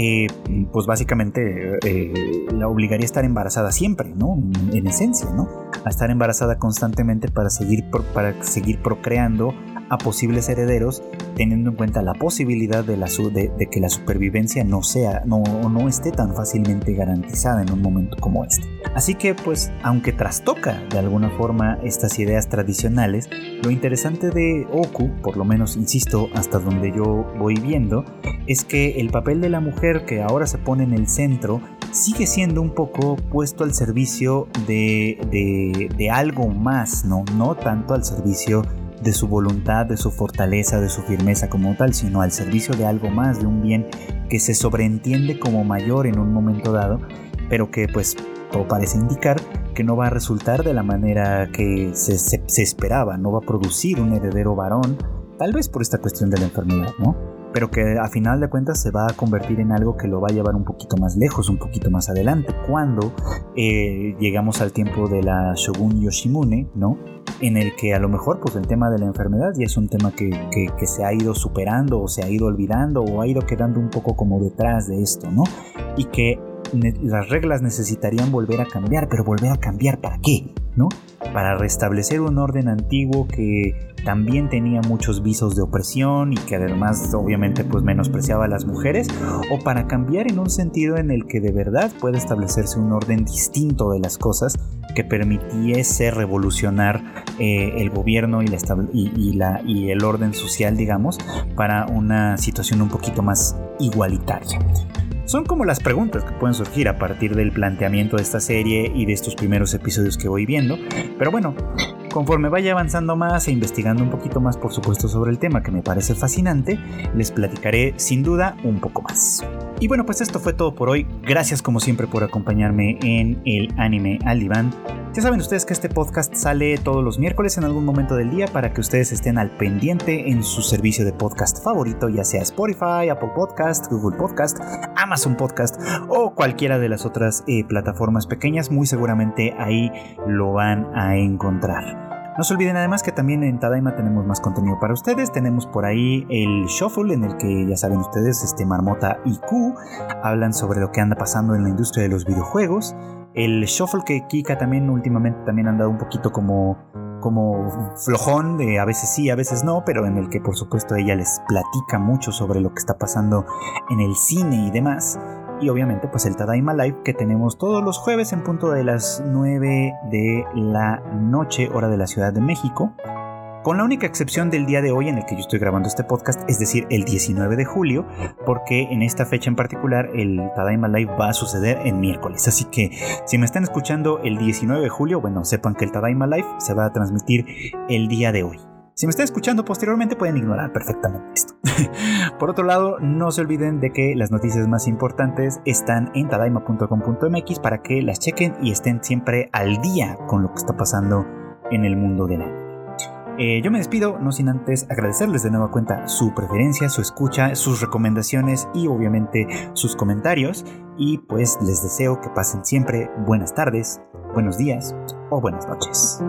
Eh, pues básicamente eh, la obligaría a estar embarazada siempre, ¿no? En, esencia, ¿no? A estar embarazada constantemente para seguir, para seguir procreando a posibles herederos, teniendo en cuenta la posibilidad de, de, que la supervivencia no sea, no, no esté tan fácilmente garantizada en un momento como este. Así que, pues, aunque trastoca de alguna forma estas ideas tradicionales, lo interesante de Oku, por lo menos insisto, hasta donde yo voy viendo, es que el papel de la mujer que ahora se pone en el centro sigue siendo un poco puesto al servicio de, de, de algo más, ¿no? No tanto al servicio de su voluntad, de su fortaleza, de su firmeza como tal, sino al servicio de algo más, de un bien que se sobreentiende como mayor en un momento dado, pero que pues todo parece indicar que no va a resultar de la manera que se, se esperaba, no va a producir un heredero varón, tal vez por esta cuestión de la enfermedad, ¿no? Pero que a final de cuentas se va a convertir en algo que lo va a llevar un poquito más lejos, un poquito más adelante, cuando eh, llegamos al tiempo de la Shogun Yoshimune, ¿no? En el que a lo mejor pues el tema de la enfermedad ya es un tema que, que se ha ido superando o se ha ido olvidando o ha ido quedando un poco como detrás de esto, ¿no? Y que las reglas necesitarían volver a cambiar, pero volver a cambiar para qué, ¿no? Para restablecer un orden antiguo que también tenía muchos visos de opresión y que además obviamente pues menospreciaba a las mujeres, o para cambiar en un sentido en el que de verdad puede establecerse un orden distinto de las cosas que permitiese revolucionar eh, el gobierno y, y el orden social, digamos, para una situación un poquito más igualitaria. Son como las preguntas que pueden surgir a partir del planteamiento de esta serie y de estos primeros episodios que voy viendo. Pero bueno, conforme vaya avanzando más e investigando un poquito más por supuesto sobre el tema que me parece fascinante, les platicaré sin duda un poco más. Y bueno, pues esto fue todo por hoy. Gracias como siempre por acompañarme en el anime al diván. Ya saben ustedes que este podcast sale todos los miércoles en algún momento del día para que ustedes estén al pendiente en su servicio de podcast favorito, ya sea Spotify, Apple Podcast, Google Podcast, Amazon Podcast o cualquiera de las otras eh, plataformas pequeñas. Muy seguramente ahí lo van a encontrar. No se olviden además que también en Tadaima tenemos más contenido para ustedes. Tenemos por ahí el Shuffle en el que ya saben ustedes, este Marmota y Q hablan sobre lo que anda pasando en la industria de los videojuegos. El Shuffle que Kika también últimamente también han dado un poquito como como flojón de a veces sí, a veces no, pero en el que por supuesto ella les platica mucho sobre lo que está pasando en el cine y demás y obviamente pues el Tadaima Live que tenemos todos los jueves en punto de las 9 de la noche hora de la Ciudad de México. Con la única excepción del día de hoy en el que yo estoy grabando este podcast, es decir, el 19 de julio, porque en esta fecha en particular el Tadaima Live va a suceder en miércoles. Así que si me están escuchando el 19 de julio, bueno, sepan que el Tadaima Live se va a transmitir el día de hoy. Si me están escuchando posteriormente pueden ignorar perfectamente esto. Por otro lado, no se olviden de que las noticias más importantes están en tadaima.com.mx para que las chequen y estén siempre al día con lo que está pasando en el mundo del anime. Eh, yo me despido, no sin antes agradecerles de nueva cuenta su preferencia, su escucha, sus recomendaciones y obviamente sus comentarios. Y pues les deseo que pasen siempre buenas tardes, buenos días o buenas noches.